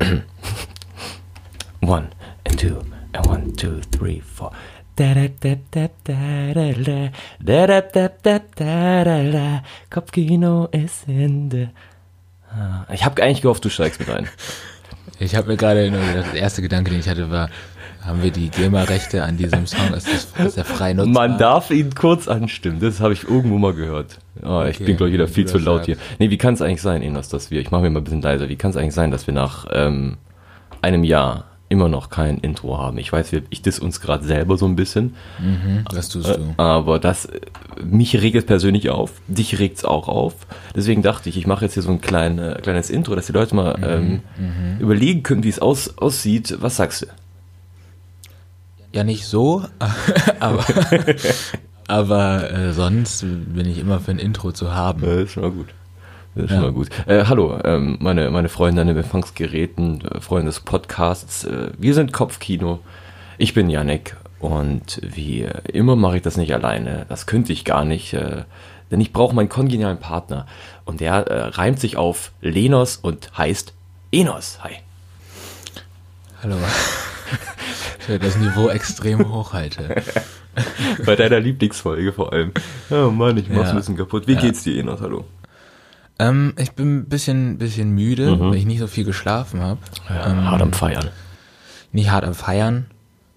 one and two and one, two, three, four. Kopfkino ist Ende. Ah, Ich habe eigentlich gehofft, du steigst mit ein. Ich habe mir gerade der erste Gedanke, den ich hatte, war, haben wir die GEMA-Rechte an diesem Song? Ist, das, ist der frei nutzbar? Man darf ihn kurz anstimmen, das habe ich irgendwo mal gehört. Oh, ich Okay, bin, glaube ich, wieder viel zu laut hier. Nee, wie kann es eigentlich sein, Enos, dass wir, ich mache mir mal ein bisschen leiser, wie kann es eigentlich sein, dass wir nach ähm, einem Jahr immer noch kein Intro haben? Ich weiß, ich diss uns gerade selber so ein bisschen, Mhm, das tust du. aber das, äh, mich regt es persönlich auf, dich regt es auch auf. Deswegen dachte ich, ich mache jetzt hier so ein klein, äh, kleines Intro, dass die Leute mal ähm, überlegen können, wie es aus, aussieht. Was sagst du? Ja, nicht so, aber, aber äh, sonst bin ich immer für ein Intro zu haben. Das ist schon mal gut. Das ist schon Ja. mal gut. Äh, hallo, ähm, meine, meine Freunde an den Empfangsgeräten, äh, Freunde des Podcasts. Äh, wir sind Kopfkino. Ich bin Yannick und wie immer mache ich das nicht alleine. Das könnte ich gar nicht, äh, denn ich brauche meinen kongenialen Partner. Und der reimt sich auf Lenos und heißt Enos. Hi. Hallo. Ich das Niveau extrem hoch halte. Bei deiner Lieblingsfolge vor allem. Oh Mann, ich mach's Ja. ein bisschen kaputt. Wie Ja. geht's dir, Enos? Hallo. Ähm, ich bin ein bisschen, bisschen müde, Mhm. weil ich nicht so viel geschlafen habe. hart am Feiern. Nicht hart am Feiern.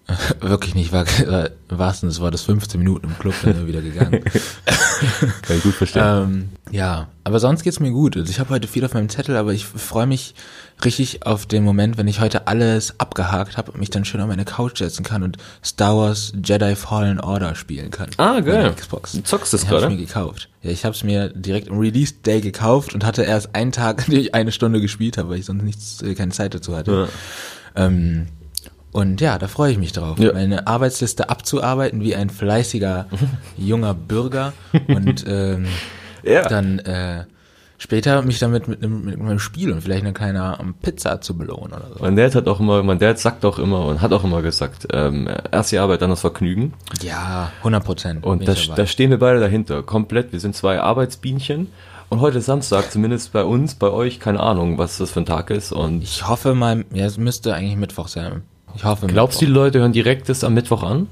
Wirklich nicht, war äh, im wahrsten des Wortes 15 Minuten im Club, dann wieder gegangen. Kann ich gut verstehen. ähm, ja, aber sonst geht's mir gut. Also ich habe heute viel auf meinem Zettel, aber ich freue mich richtig auf den Moment, wenn ich heute alles abgehakt habe und mich dann schön auf meine Couch setzen kann und Star Wars Jedi Fallen Order spielen kann. Ah, geil. Xbox. Du zockst hab gerade? ich mir gekauft. Ja, ich habe es mir direkt im Release Day gekauft und hatte erst einen Tag, in dem ich eine Stunde gespielt habe, weil ich sonst nichts, äh, keine Zeit dazu hatte. Ähm, und ja, da freue ich mich drauf, Ja. meine Arbeitsliste abzuarbeiten wie ein fleißiger junger Bürger und ähm, Ja. dann äh, später mich damit mit einem, mit einem Spiel und vielleicht eine kleine ähm, Pizza zu belohnen oder so. Mein Dad hat auch immer, mein Dad sagt auch immer und hat auch immer gesagt, ähm, erst die Arbeit, dann das Vergnügen. Ja, 100 Prozent. Und da, da stehen wir beide dahinter, komplett. Wir sind zwei Arbeitsbienchen. Und heute ist Samstag, zumindest bei uns, bei euch, keine Ahnung, was das für ein Tag ist. Und ich hoffe mal, ja, es müsste eigentlich Mittwoch sein. Ich hoffe glaubst du, die Leute hören direkt das am Mittwoch an?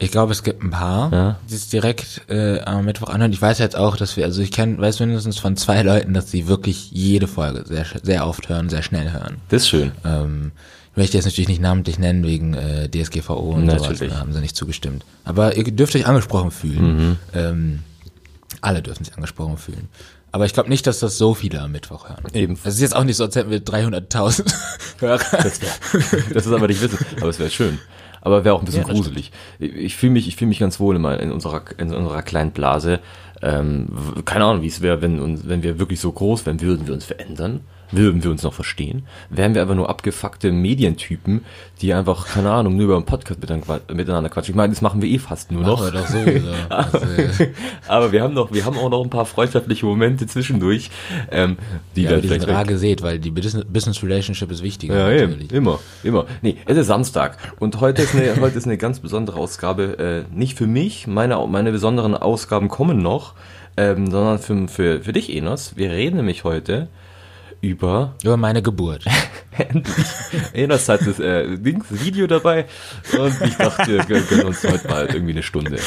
Ich glaube, es gibt ein paar, Ja. die es direkt äh, am Mittwoch anhören. Ich weiß jetzt auch, dass wir, also ich kenne, weiß mindestens von zwei Leuten, dass sie wirklich jede Folge sehr, sehr oft hören, sehr schnell hören. Das ist schön. Ähm, ich möchte jetzt natürlich nicht namentlich nennen wegen äh, DSGVO und Natürlich. sowas, da haben sie nicht zugestimmt. Aber ihr dürft euch angesprochen fühlen. Mhm. Ähm, alle dürfen sich angesprochen fühlen. Aber ich glaube nicht, dass das so viele am Mittwoch hören. Eben. Das ist jetzt auch nicht so, als hätten wir 300.000 Hörer. Das, wär, das ist aber nicht wissen. Aber es wäre schön. Aber wäre auch ein bisschen Ja, gruselig. Ich, ich fühle mich, ich fühle mich ganz wohl in, mein- in unserer, in unserer kleinen Blase. Ähm, keine Ahnung, wie es wäre, wenn wenn wir wirklich so groß wären, würden wir uns verändern? Würden wir uns noch verstehen? Wären wir einfach nur abgefuckte Medientypen, die einfach, keine Ahnung, nur über einen Podcast miteinander, quatschen? Ich meine, das machen wir eh fast nur noch. Wir sowieso. Also, Aber wir haben noch, wir haben auch noch ein paar freundschaftliche Momente zwischendurch, ähm, die ja, dann vielleicht rar gesät, weil die Business, Relationship ist wichtiger. Ja, eben, natürlich. immer, immer. Nee, es ist Samstag und heute ist eine, heute ist eine ganz besondere Ausgabe, äh, nicht für mich, meine, meine besonderen Ausgaben kommen noch, ähm, sondern für, für, für dich, Enos. Wir reden nämlich heute über, Über meine Geburt. endlich, Enos hat das äh, Dings, Video dabei und ich dachte, wir gönnen uns heute mal irgendwie eine Stunde.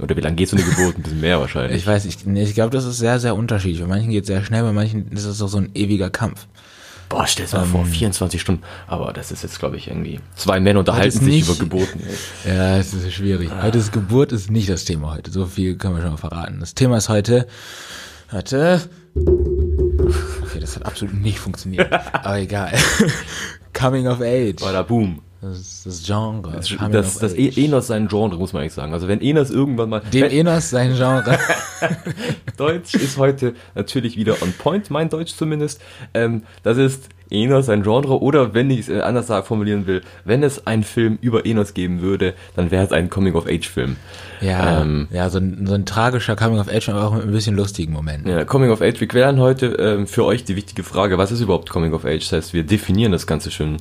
Oder wie lange geht so eine Geburt? Ein bisschen mehr wahrscheinlich. Ich weiß, ich, ich glaube, das ist sehr, sehr unterschiedlich. Bei manchen geht es sehr schnell, bei manchen ist es auch so ein ewiger Kampf. Boah, stell dir mal vor, 24 Stunden. Aber das ist jetzt, glaube ich, irgendwie. Zwei Männer unterhalten sich nicht- über Geburten. ey. Ja, es ist schwierig. Heute ist Geburt ist nicht das Thema heute. So viel können wir schon mal verraten. Das Thema ist heute. Warte. Das hat absolut nicht funktioniert. Aber egal. Coming of Age. Bada boom. Das ist das Genre. Das, das, das. E- Enos sein Genre, muss man eigentlich sagen. Also wenn Enos irgendwann mal... Dem Enos sein Genre. Deutsch ist heute natürlich wieder on point, mein Deutsch zumindest. Ähm, das ist Enos ein Genre oder wenn ich es äh, anders sagen, formulieren will, wenn es einen Film über Enos geben würde, dann wäre es ein Coming-of-Age-Film. Ja, Ähm, ja so, ein, so ein tragischer Coming of Age, aber auch mit ein bisschen lustigen Momenten. Ja, Coming of Age. Wir klären heute ähm, für euch die wichtige Frage, was ist überhaupt Coming of Age? Das heißt, wir definieren das Ganze schön.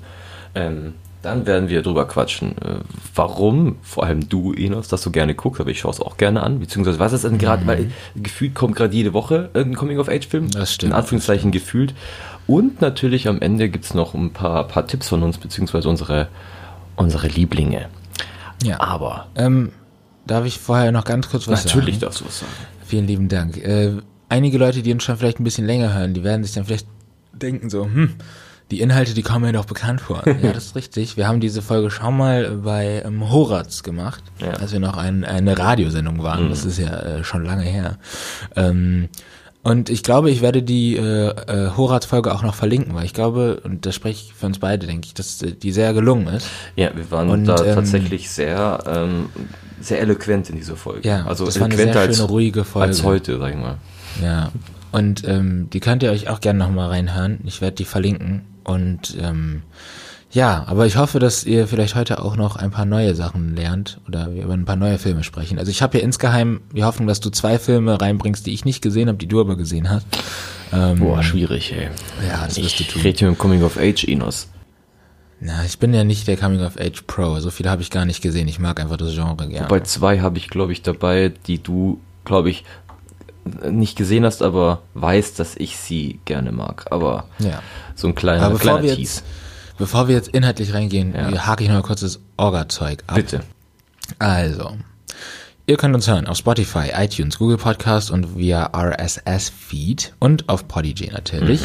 Ähm, dann werden wir drüber quatschen, äh, warum, vor allem du, Enos, das so gerne guckst, aber ich schaue es auch gerne an, beziehungsweise was ist denn gerade, weil gefühlt kommt gerade jede Woche irgendein Coming of Age Film. Das stimmt, In Anführungszeichen gefühlt. Und natürlich am Ende gibt es noch ein paar, paar Tipps von uns, beziehungsweise unsere, unsere Lieblinge. Ja. Aber Ähm, darf ich vorher noch ganz kurz was natürlich sagen? darfst du was sagen. Vielen lieben Dank. Äh, einige Leute, die uns schon vielleicht ein bisschen länger hören, die werden sich dann vielleicht denken so, hm, die Inhalte, die kommen mir doch bekannt vor. ja, das ist richtig. Wir haben diese Folge schon mal bei ähm, Horaz gemacht, Ja. als wir noch ein, eine Radiosendung waren. Das ist ja äh, schon lange her. Ähm, und ich glaube, ich werde die äh, äh, Horaz-Folge auch noch verlinken, weil ich glaube, und das spreche ich für uns beide, denke ich, dass äh, die sehr gelungen ist. Ja, wir waren Und, da ähm, tatsächlich sehr, ähm, sehr eloquent in dieser Folge. Ja, also das war eine sehr als, schöne, ruhige Folge. als heute, sag ich mal. Ja. Und ähm, die könnt ihr euch auch gerne nochmal reinhören. Ich werde die verlinken. Und ähm, ja, aber ich hoffe, dass ihr vielleicht heute auch noch ein paar neue Sachen lernt oder wir über ein paar neue Filme sprechen. Also ich habe hier insgeheim die Hoffnung, dass du zwei Filme reinbringst, die ich nicht gesehen habe, die du aber gesehen hast. Ähm, Boah, schwierig, ey. Ja, das wirst du ich tun. rede hier mit dem Coming of Age, Inos. Na, ich bin ja nicht der Coming of Age Pro. So viele habe ich gar nicht gesehen. Ich mag einfach das Genre gerne. Bei zwei habe ich, glaube ich, dabei, die du, glaube ich, nicht gesehen hast, aber weißt, dass ich sie gerne mag. Aber ja. so ein kleiner, Aber bevor kleiner wir, jetzt, bevor wir jetzt inhaltlich reingehen, Ja. hake ich noch mal kurz das Orga-Zeug ab. Bitte. Also, ihr könnt uns hören auf Spotify, iTunes, Google Podcast und via RSS-Feed und auf Podigy natürlich.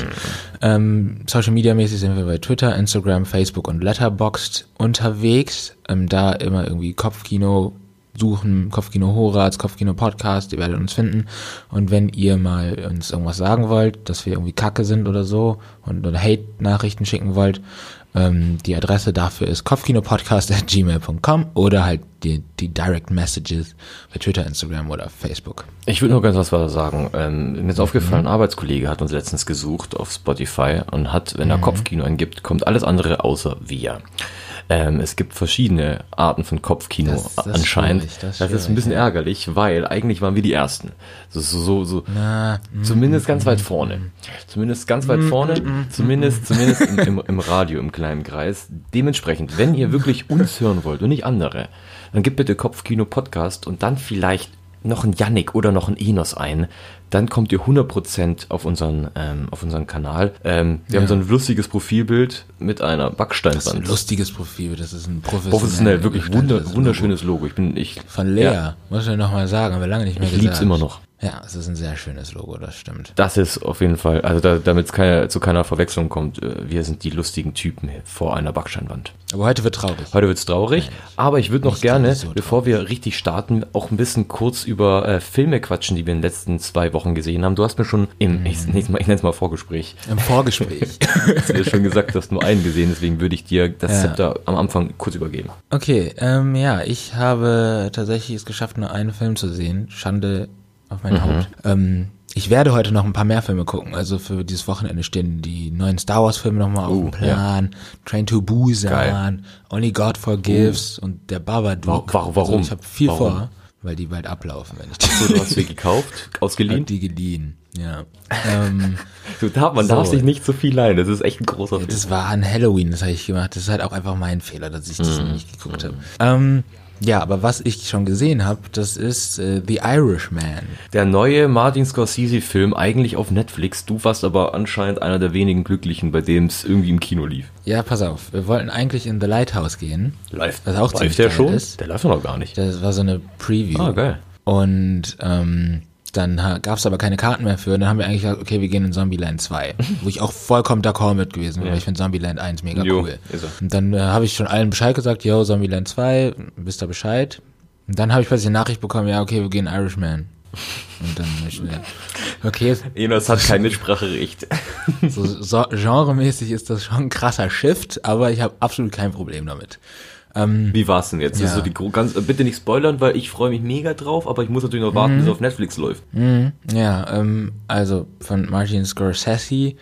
Ähm, Social Media mäßig sind wir bei Twitter, Instagram, Facebook und Letterboxd unterwegs. Ähm, da immer irgendwie Kopfkino suchen, Kopfkino Horaz, Kopfkino Podcast, ihr werdet uns finden. Und wenn ihr mal uns irgendwas sagen wollt, dass wir irgendwie kacke sind oder so und oder Hate-Nachrichten schicken wollt, ähm, die Adresse dafür ist kopfkinopodcast.gmail.com oder halt die, die Direct Messages bei Twitter, Instagram oder Facebook. Ich würde noch ganz was weiter sagen. Ähm, mir Mhm. ist aufgefallen, ein Arbeitskollege hat uns letztens gesucht auf Spotify und hat, wenn Mhm. er Kopfkino eingibt, kommt alles andere außer wir. Ähm, es gibt verschiedene Arten von Kopfkino Das- das anscheinend. schwierig, das das, ist ein bisschen schwierig, ärgerlich, weil eigentlich waren wir die Ersten. So, so, so, so Na, zumindest ganz weit vorne. Zumindest ganz weit vorne, zumindest, zumindest im, im, im Radio, im kleinen Kreis. Dementsprechend, wenn ihr wirklich uns hören wollt und nicht andere, dann gebt bitte Kopfkino Podcast und dann vielleicht noch ein Yannick oder noch ein Enos ein. Dann kommt ihr 100% auf unseren, ähm, auf unseren Kanal. Ähm, wir Ja. haben so ein lustiges Profilbild mit einer das ist ein Backsteinwand. lustiges Profil, das ist ein professionell, Professionell, wirklich wunder, wunderschönes Logo. Ich bin, ich. Von Lea, Ja. muss ich nochmal sagen, haben wir lange nicht mehr Ich gesagt. lieb's immer noch. Ja, es ist ein sehr schönes Logo, das stimmt. Das ist auf jeden Fall, also da, damit es keine, zu keiner Verwechslung kommt, äh, wir sind die lustigen Typen vor einer Backsteinwand. Aber heute wird traurig. Heute wird's traurig, aber ich würde noch gerne, so bevor wir richtig starten, auch ein bisschen kurz über äh, Filme quatschen, die wir in den letzten zwei Wochen gesehen haben. Du hast mir schon im, ich, es mal, ich nenne es mal Vorgespräch, Im Vorgespräch. hast mir schon gesagt, du hast nur einen gesehen, deswegen würde ich dir das Ja. Zepter am Anfang kurz übergeben. Okay, ähm, ja, ich habe tatsächlich es geschafft, nur einen Film zu sehen. Schande auf Mhm. mein Haupt. Ähm, ich werde heute noch ein paar mehr Filme gucken. Also für dieses Wochenende stehen die neuen Star Wars Filme nochmal auf Oh, dem Plan. Train to Busan, Geil. Only God Forgives und der Babadook. Wa- wa- warum? Also ich habe viel Warum? vor, weil die bald ablaufen, wenn ich die, So, du hast sie gekauft, ausgeliehen. die geliehen. Ja. ähm, Du darf, man So. darf sich nicht so viel leihen, das ist echt ein großer Film. Das war an Halloween, das habe ich gemacht. Das ist halt auch einfach mein Fehler, dass ich Mhm. das nicht geguckt habe. Ähm, ja, aber was ich schon gesehen habe, das ist äh, The Irishman. Der neue Martin Scorsese-Film eigentlich auf Netflix. Du warst aber anscheinend einer der wenigen Glücklichen, bei dem es irgendwie im Kino lief. Ja, pass auf, wir wollten eigentlich in The Lighthouse gehen. Live. Was auch Live ziemlich der schon? ist. Der läuft noch gar nicht. Das war so eine Preview. Ah, geil. Und ähm, dann gab es aber keine Karten mehr für. Und dann haben wir eigentlich gesagt, okay, wir gehen in Zombieland 2. wo ich auch vollkommen d'accord mit gewesen bin, Ja. weil ich finde Zombieland 1 mega Jo, cool. Und dann äh, habe ich schon allen Bescheid gesagt, yo, Zombieland 2, wisst ihr Bescheid? Und dann habe ich plötzlich eine Nachricht bekommen, ja, okay, wir gehen Irishman. Und dann okay, Enos hat kein Mitspracherecht. so, so genremäßig ist das schon ein krasser Shift, aber ich habe absolut kein Problem damit. Wie war's denn jetzt? Ja. so die ganz, äh, bitte nicht spoilern, weil ich freue mich mega drauf, aber ich muss natürlich noch warten, Mhm. bis es auf Netflix läuft. Ja, ähm, also von Martin Scorsese.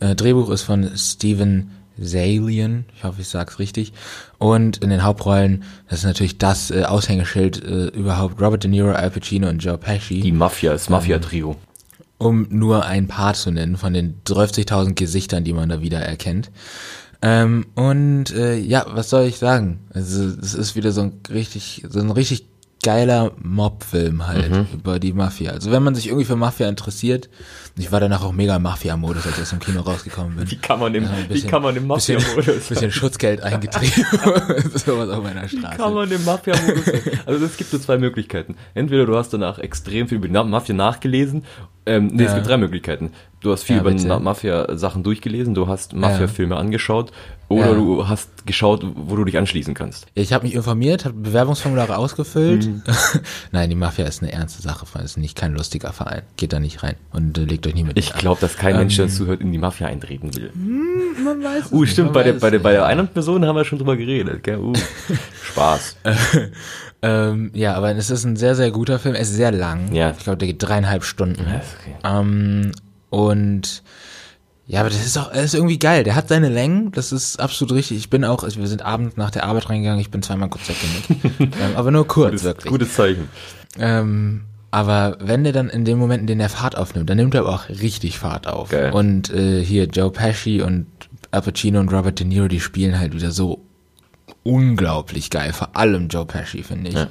Äh, Drehbuch ist von Steven Zalian. Ich hoffe, ich sag's richtig. Und in den Hauptrollen, das ist natürlich das äh, Aushängeschild äh, überhaupt, Robert De Niro, Al Pacino und Joe Pesci. Die Mafia, das Mafia-Trio. um nur ein paar zu nennen von den 30.000 Gesichtern, die man da wieder erkennt. Ähm, und äh, ja, was soll ich sagen? Also es ist wieder so ein richtig, so ein richtig geiler Mob-Film halt mhm. über die Mafia. Also wenn man sich irgendwie für Mafia interessiert, ich war danach auch mega Mafia-Modus, als ich aus dem Kino rausgekommen bin. Wie kann man im, ja, bisschen, wie kann man im Mafia-Modus? Bisschen, bisschen Schutzgeld eingetrieben. Sowas auf meiner Straße. Wie kann man im Mafia-Modus Also es gibt nur zwei Möglichkeiten. Entweder du hast danach extrem viel über Mafia nachgelesen ähm, nee, ja. es gibt drei Möglichkeiten. Du hast viel ja, über Mafia-Sachen durchgelesen, du hast Mafia-Filme angeschaut oder du hast geschaut, wo du dich anschließen kannst. Ich habe mich informiert, habe Bewerbungsformulare ausgefüllt. Mhm. Nein, die Mafia ist eine ernste Sache, es ist nicht kein lustiger Verein. Geht da nicht rein und äh, legt euch nie mit. Ich glaube, dass kein ähm, Mensch, der zuhört, in die Mafia eintreten will. Hm, man weiß es Uh, stimmt, bei der, bei, der, bei der einen Person haben wir schon drüber geredet. Gell? Uh, Spaß. Ähm, ja, aber es ist ein sehr, sehr guter Film. Er ist sehr lang. Ja. Ich glaube, der geht dreieinhalb Stunden. Ja, okay. Ähm, und ja, aber das ist auch, er ist irgendwie geil. Der hat seine Längen, das ist absolut richtig. Ich bin auch, also wir sind abends nach der Arbeit reingegangen, ich bin zweimal kurz weggenickt. ähm, aber nur kurz, gutes, wirklich. Gutes Zeichen. Ähm, aber wenn der dann in den Momenten, in denen er Fahrt aufnimmt, dann nimmt er aber auch richtig Fahrt auf. Geil. Und äh, hier Joe Pesci und Al Pacino und Robert De Niro, die spielen halt wieder so unglaublich geil, vor allem Joe Pesci, finde ich. Ja.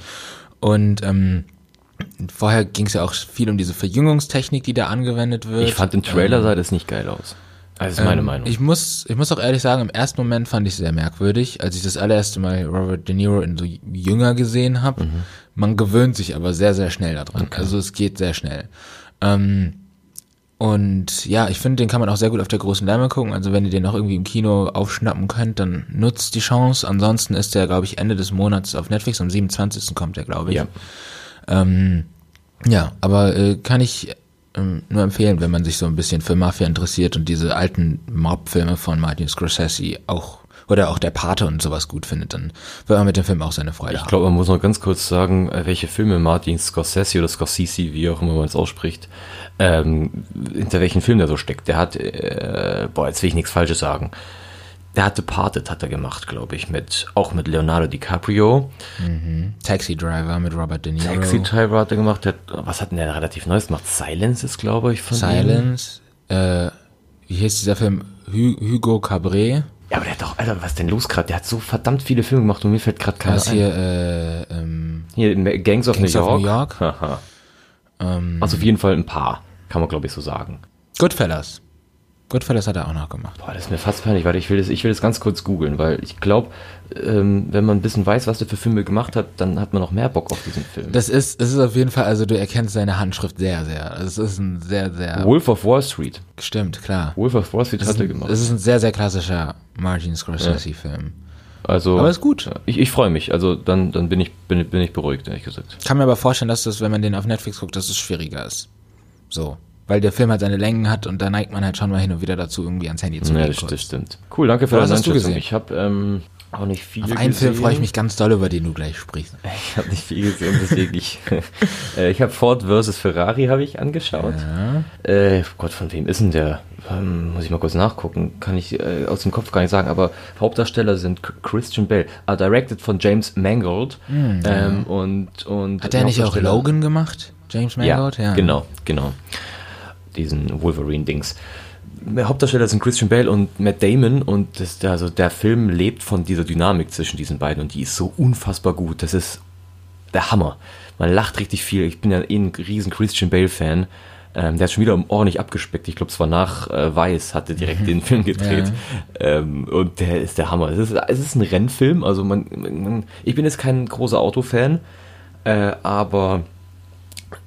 Und ähm, vorher ging es ja auch viel um diese Verjüngungstechnik, die da angewendet wird. Ich fand im Trailer ähm, sah das nicht geil aus. Also ist meine ähm, Meinung. Ich muss, ich muss auch ehrlich sagen, im ersten Moment fand ich es sehr merkwürdig, als ich das allererste Mal Robert De Niro in so jünger gesehen habe. Mhm. Man gewöhnt sich aber sehr, sehr schnell daran. Okay. Also es geht sehr schnell. Ähm, und ja, ich finde, den kann man auch sehr gut auf der großen Lärme gucken. Also wenn ihr den noch irgendwie im Kino aufschnappen könnt, dann nutzt die Chance. Ansonsten ist der, glaube ich, Ende des Monats auf Netflix. Am 27. kommt der, glaube ich. Ja. Ähm, ja, aber äh, kann ich ähm, nur empfehlen, wenn man sich so ein bisschen für Mafia interessiert und diese alten Mob-Filme von Martin Scorsese auch oder auch der Pate und sowas gut findet, dann wird man mit dem Film auch seine Freude ich haben. Ich glaube, man muss noch ganz kurz sagen, äh, welche Filme Martin Scorsese oder Scorsese, wie auch immer man es ausspricht, ähm, hinter welchen Film der so steckt. Der hat, äh, boah, jetzt will ich nichts Falsches sagen. Der hat Departed hat er gemacht, glaube ich, mit auch mit Leonardo DiCaprio. Mhm. Taxi Driver mit Robert De Niro. Taxi Driver hat er gemacht. Der, was hat denn der relativ Neues gemacht? Silence ist, glaube ich, von Silence. Äh, wie hieß dieser Film? Hu Hugo Cabret. Ja, aber der hat doch, Alter, was denn los gerade? Der hat so verdammt viele Filme gemacht und mir fällt gerade keiner ein. Hier, äh, ähm, hier Gangs of Gangs New York. Of New York. ähm, also auf jeden Fall ein paar. Kann man, glaube ich, so sagen. Goodfellas. Goodfellas hat er auch noch gemacht. Boah, das ist mir fast peinlich, weil ich will das, ich will das ganz kurz googeln, weil ich glaube, ähm, wenn man ein bisschen weiß, was der für Filme gemacht hat, dann hat man noch mehr Bock auf diesen Film. Das ist, das ist auf jeden Fall, also du erkennst seine Handschrift sehr, sehr. Es ist ein sehr, sehr. Wolf of Wall Street. Stimmt, klar. Wolf of Wall Street das hat er gemacht. Das ist ein sehr, sehr klassischer Martin Scorsese-Film. Ja. Also, aber ist gut. Ich, ich freue mich. Also dann, dann bin ich, bin, bin ich beruhigt, ehrlich gesagt. Kann mir aber vorstellen, dass das, wenn man den auf Netflix guckt, dass es schwieriger ist. So weil der Film halt seine Längen hat und da neigt man halt schon mal hin und wieder dazu, irgendwie ans Handy zu gehen. Ja, das, das stimmt. Cool, danke für du gesehen? Ich habe ähm, auch nicht viel Auf einen gesehen. Film freue ich mich ganz doll, über den du gleich sprichst. Ich habe nicht viel gesehen, deswegen ich. äh, ich habe Ford vs. Ferrari habe ich angeschaut. Ja. Äh, Gott, von wem ist denn der? Ähm, muss ich mal kurz nachgucken. Kann ich äh, aus dem Kopf gar nicht sagen. Aber Hauptdarsteller sind Christian Bell, uh, directed von James Mangold. Mhm, ähm, und, und Hat der nicht auch Logan gemacht? James Mangold? Ja, ja. genau, genau diesen Wolverine-Dings. Hauptdarsteller sind Christian Bale und Matt Damon und das, also der Film lebt von dieser Dynamik zwischen diesen beiden und die ist so unfassbar gut. Das ist der Hammer. Man lacht richtig viel. Ich bin ja eh ein riesen Christian Bale-Fan. Ähm, der hat schon wieder ordentlich abgespeckt. Ich glaube, es war nach äh, Weiß, hatte direkt mhm. den Film gedreht. Ja. Ähm, und der ist der Hammer. Es ist, es ist ein Rennfilm. Also man, man ich bin jetzt kein großer Autofan, äh, aber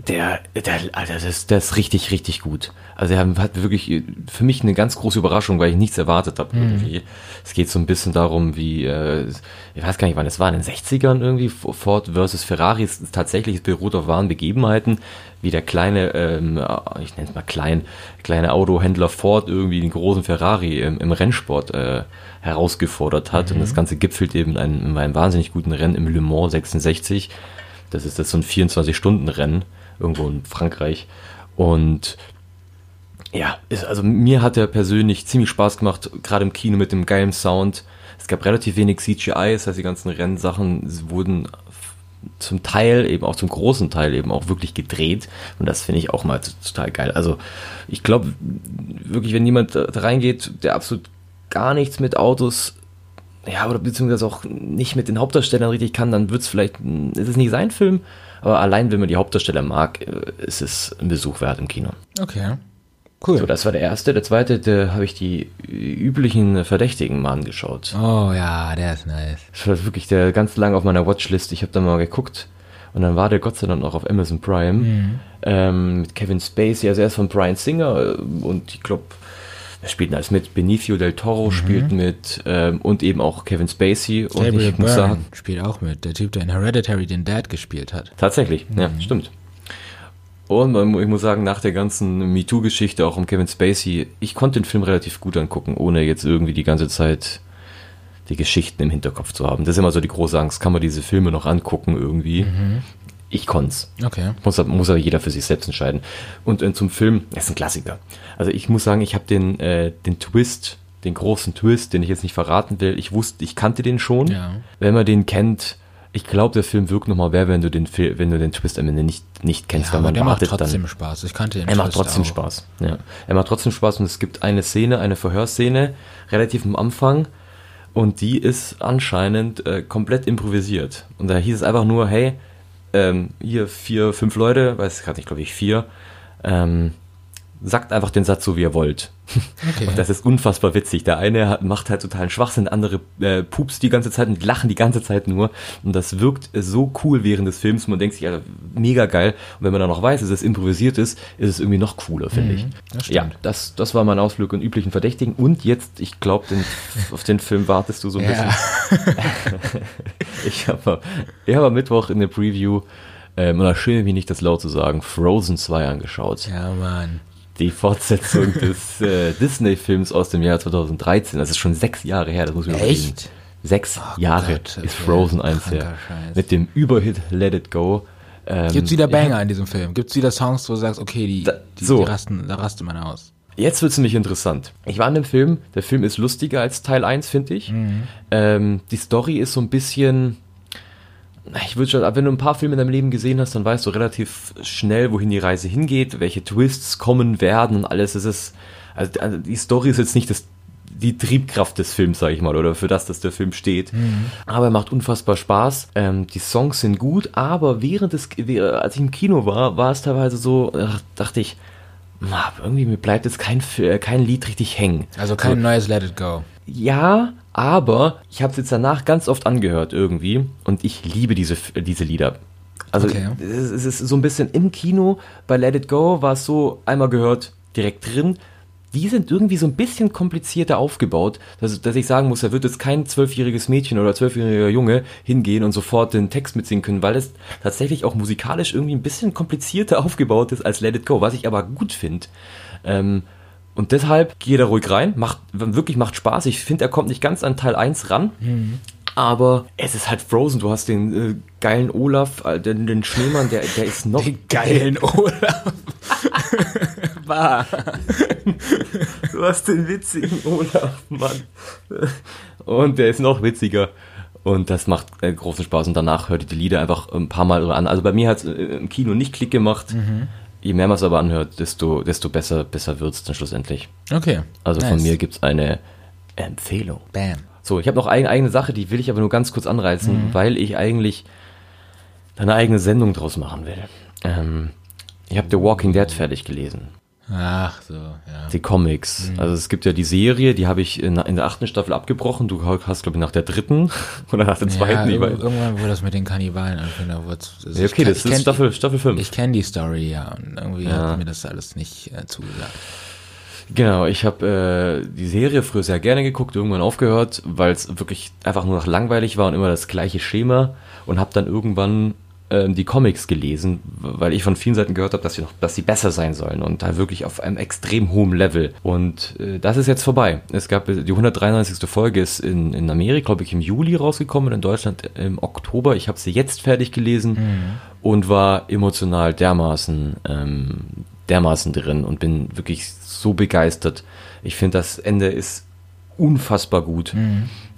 der, der, Alter, das, ist, das ist richtig, richtig gut. Also er hat wirklich für mich eine ganz große Überraschung, weil ich nichts erwartet habe mhm. irgendwie. Es geht so ein bisschen darum, wie, äh, ich weiß gar nicht, wann es war, in den 60ern irgendwie, Ford versus Ferrari, ist tatsächlich, es beruht auf wahren Begebenheiten, wie der kleine, ähm, ich nenne es mal klein, kleine Autohändler Ford irgendwie den großen Ferrari im, im Rennsport äh, herausgefordert hat. Mhm. Und das Ganze gipfelt eben in einem, in einem wahnsinnig guten Rennen im Le Mans 66 das ist jetzt so ein 24-Stunden-Rennen irgendwo in Frankreich. Und ja, ist, also mir hat er persönlich ziemlich Spaß gemacht, gerade im Kino mit dem geilen Sound. Es gab relativ wenig CGI, das heißt, die ganzen Rennsachen wurden zum Teil, eben auch zum großen Teil eben auch wirklich gedreht. Und das finde ich auch mal total geil. Also ich glaube wirklich, wenn jemand da reingeht, der absolut gar nichts mit Autos ja, oder beziehungsweise auch nicht mit den Hauptdarstellern richtig kann, dann wird es vielleicht, ist es nicht sein Film, aber allein wenn man die Hauptdarsteller mag, äh, ist es ein Besuch wert im Kino. Okay. Cool. So, das war der erste. Der zweite, da habe ich die üblichen Verdächtigen mal angeschaut. oh ja, der ist nice. Das war wirklich der ganz lang auf meiner Watchlist. Ich habe da mal geguckt und dann war der Gott sei Dank auch auf Amazon Prime Mhm. ähm, mit Kevin Spacey. Also er ist von Brian Singer äh, und ich glaube, er spielt alles mit. Benicio del Toro spielt mit ähm, und eben auch Kevin Spacey. Und Mhm. Gabriel ich muss Byrne sagen, spielt auch mit. Der Typ, der in Hereditary den Dad gespielt hat. Tatsächlich, ja, Mhm. stimmt. Und man, ich muss sagen, nach der ganzen MeToo-Geschichte auch um Kevin Spacey, ich konnte den Film relativ gut angucken, ohne jetzt irgendwie die ganze Zeit die Geschichten im Hinterkopf zu haben. Das ist immer so die große Angst, kann man diese Filme noch angucken irgendwie? Ich konnte Okay. muss, muss aber jeder für sich selbst entscheiden. Und äh, zum Film, es ist ein Klassiker. Also ich muss sagen, ich habe den, äh, den Twist, den großen Twist, den ich jetzt nicht verraten will, ich wusste, ich kannte den schon. Ja. Wenn man den kennt, ich glaube, der Film wirkt nochmal mehr, wenn du den Film, wenn du den Twist am Ende nicht, nicht kennst, Ja, weil man der macht wartet trotzdem dann. Spaß. Ich kannte den Er macht Twist trotzdem auch. Spaß. Ja. Er macht trotzdem Spaß und es gibt eine Szene, eine Verhörszene, relativ am Anfang. Und die ist anscheinend äh, komplett improvisiert. Und da hieß es einfach nur, hey, ähm, hier vier, fünf Leute, weiß gerade nicht, glaube ich, vier, ähm, sagt einfach den Satz so, wie ihr wollt. Okay. Und das ist unfassbar witzig. Der eine hat, macht halt totalen Schwachsinn, der andere äh, pups die ganze Zeit und lachen die ganze Zeit nur. Und das wirkt so cool während des Films. Man denkt sich, ja, mega geil. Und wenn man dann noch weiß, dass es improvisiert ist, ist es irgendwie noch cooler, finde ich. Mhm, das stimmt. ja, das, das war mein Ausflug in üblichen Verdächtigen. Und jetzt, ich glaube, auf den Film wartest du so ein Ja. bisschen. Ich habe ich hab am Mittwoch in der Preview, ähm, oder schön, wie nicht das laut zu sagen, Frozen 2 angeschaut. ja, Mann. Die Fortsetzung des äh, Disney-Films aus dem Jahr 2013. Das ist schon sechs Jahre her, das muss ich mir Echt? überlegen. Sechs Oh Jahre Gott, ist. Frozen 1 her. Scheiß. Mit dem Überhit Let It Go. Ähm, Gibt's wieder Banger in diesem Film? Gibt's wieder Songs, wo du sagst, okay, die, Da- die, so. die rasten, da rastet man aus. Jetzt wird es nämlich interessant. Ich war in dem Film, der Film ist lustiger als Teil 1, finde ich. Ähm, die Story ist so ein bisschen. Ich würde schon, wenn du ein paar Filme in deinem Leben gesehen hast, dann weißt du relativ schnell, wohin die Reise hingeht, welche Twists kommen werden und alles. Es ist, also also die Story ist jetzt nicht das, die Triebkraft des Films, sage ich mal, oder für das, dass der Film steht. Aber er macht unfassbar Spaß. Ähm, die Songs sind gut, aber während des, als ich im Kino war, war es teilweise so, ach, dachte ich, na, irgendwie mir bleibt jetzt kein, äh, kein Lied richtig hängen. Also kein neues Let It Go. Ja, aber ich habe es jetzt danach ganz oft angehört irgendwie und ich liebe diese, diese Lieder. Also Okay. es, es ist so ein bisschen im Kino, bei Let It Go war es so, einmal gehört, direkt drin. Die sind irgendwie so ein bisschen komplizierter aufgebaut, dass, dass ich sagen muss, da wird jetzt kein zwölfjähriges Mädchen oder zwölfjähriger Junge hingehen und sofort den Text mitsingen können, weil es tatsächlich auch musikalisch irgendwie ein bisschen komplizierter aufgebaut ist als Let It Go, was ich aber gut finde. Ähm, und deshalb gehe da ruhig rein, macht wirklich macht Spaß. Ich finde, er kommt nicht ganz an Teil 1 ran. Aber es ist halt Frozen. Du hast den äh, geilen Olaf, äh, den, den Schneemann, der, der ist noch. Den geilen Olaf. War. Du hast den witzigen Olaf, Mann. Und der ist noch witziger. Und das macht äh, großen Spaß. Und danach hört ihr die Lieder einfach ein paar Mal an. Also bei mir hat es äh, im Kino nicht Klick gemacht. Je mehr man es aber anhört, desto, desto besser, besser wird es dann schlussendlich. Okay. Also von nice. mir gibt es eine Empfehlung. Bam. So, ich habe noch eine eigene Sache, die will ich aber nur ganz kurz anreißen, Mhm. weil ich eigentlich eine eigene Sendung draus machen will. Ähm, ich habe The Walking Dead fertig gelesen. Ach so, ja. Die Comics. Also es gibt ja die Serie, die habe ich in, in der achten Staffel abgebrochen. Du hast, glaube ich, nach der dritten oder nach der ja, zweiten. ich weiß. ir- irgendwann wurde das mit den Kannibalen anfing, da wurde also Ja, okay, kenn- das ist Staffel, Staffel 5. Ich kenne die Story, ja, und irgendwie Ja. hat mir das alles nicht äh, zugesagt. Genau, ich habe äh, die Serie früher sehr gerne geguckt, irgendwann aufgehört, weil es wirklich einfach nur noch langweilig war und immer das gleiche Schema und habe dann irgendwann ähm, die Comics gelesen, weil ich von vielen Seiten gehört habe, dass sie noch, dass sie besser sein sollen und da wirklich auf einem extrem hohen Level. Und äh, das ist jetzt vorbei. Es gab äh, die 193. Folge ist in, in Amerika, glaube ich, im Juli rausgekommen, in Deutschland im Oktober. Ich habe sie jetzt fertig gelesen und war emotional dermaßen ähm, dermaßen drin und bin wirklich so begeistert. Ich finde, das Ende ist unfassbar gut.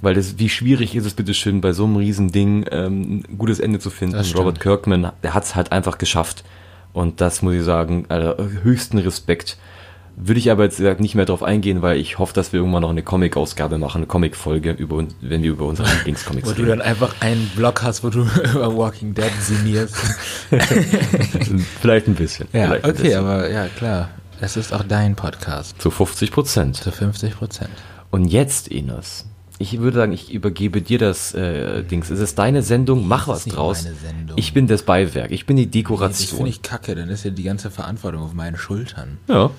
Weil das, wie schwierig ist es bitteschön, bei so einem riesen Ding ähm, ein gutes Ende zu finden. Robert Kirkman, der hat es halt einfach geschafft. Und das muss ich sagen, also höchsten Respekt. Würde ich aber jetzt nicht mehr drauf eingehen, weil ich hoffe, dass wir irgendwann noch eine Comic-Ausgabe machen, eine Comic-Folge, über, wenn wir über unsere Lieblingscomics reden. Wo du dann einfach einen Blog hast, wo du über Walking Dead sinnierst. Vielleicht ein bisschen. Ja, Vielleicht okay, bisschen. aber ja, klar. Es ist auch dein Podcast. Zu 50 Prozent. Zu 50 Prozent. Und jetzt, Enos, ich würde sagen, ich übergebe dir das äh, Dings. Es ist deine Sendung, mach was draus. Ich bin das Beiwerk, ich bin die Dekoration. Das finde ich kacke, dann ist ja die ganze Verantwortung auf meinen Schultern. Ja.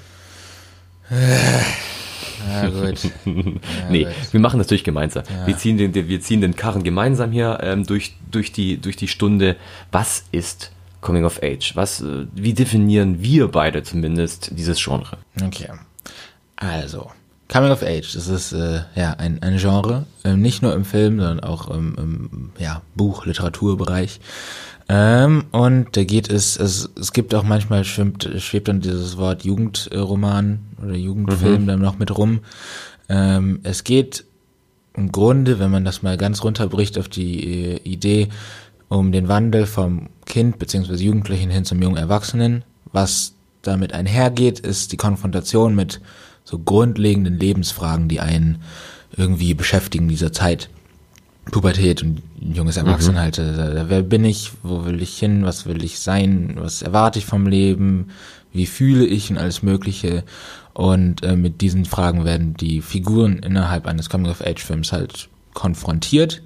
Na gut. Ja, nee, gut. wir machen das natürlich gemeinsam. Ja. Wir, ziehen den, wir ziehen den Karren gemeinsam hier ähm, durch, durch, die, durch die Stunde. Was ist Coming of Age? Was, äh, wie definieren wir beide zumindest dieses Genre? Okay. Also, Coming of Age, das ist äh, ja ein, ein Genre, äh, nicht nur im Film, sondern auch im, im ja, Buch, Literaturbereich. Ähm, und da geht es, es, es gibt auch manchmal schwimmt, schwebt dann dieses Wort Jugendroman oder Jugendfilm mhm. dann noch mit rum. Ähm, es geht im Grunde, wenn man das mal ganz runterbricht auf die äh, Idee, um den Wandel vom Kind bzw. Jugendlichen hin zum jungen Erwachsenen. Was damit einhergeht, ist die Konfrontation mit so grundlegenden Lebensfragen, die einen irgendwie beschäftigen in dieser Zeit. Pubertät und junges Erwachsenenalter. Mhm. Halt, wer bin ich? Wo will ich hin? Was will ich sein? Was erwarte ich vom Leben? Wie fühle ich und alles Mögliche? Und äh, mit diesen Fragen werden die Figuren innerhalb eines Coming-of-Age-Films halt konfrontiert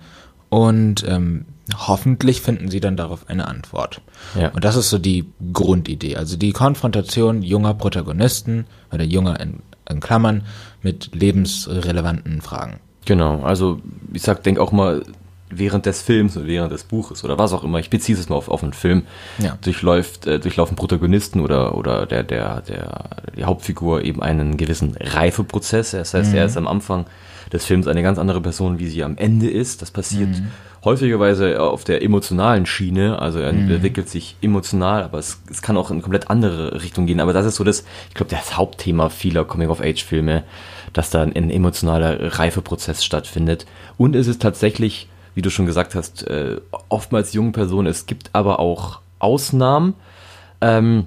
und ähm, hoffentlich finden sie dann darauf eine Antwort. Ja. Und das ist so die Grundidee. Also die Konfrontation junger Protagonisten oder junger in, in Klammern mit lebensrelevanten Fragen. Genau, also ich sag, denk auch mal, während des Films oder während des Buches oder was auch immer, ich beziehe es mal auf, auf einen Film, ja. durchläuft, äh, durchlaufen Protagonisten oder, oder der, der, der, die Hauptfigur eben einen gewissen Reifeprozess. Das heißt, mhm. er ist am Anfang des Films eine ganz andere Person, wie sie am Ende ist. Das passiert mhm. häufigerweise auf der emotionalen Schiene, also er mhm. entwickelt sich emotional, aber es, es kann auch in eine komplett andere Richtung gehen. Aber das ist so das, ich glaube, das Hauptthema vieler Coming-of-Age-Filme dass da ein emotionaler Reifeprozess stattfindet. Und es ist tatsächlich, wie du schon gesagt hast, äh, oftmals jungen Personen. Es gibt aber auch Ausnahmen. Ähm,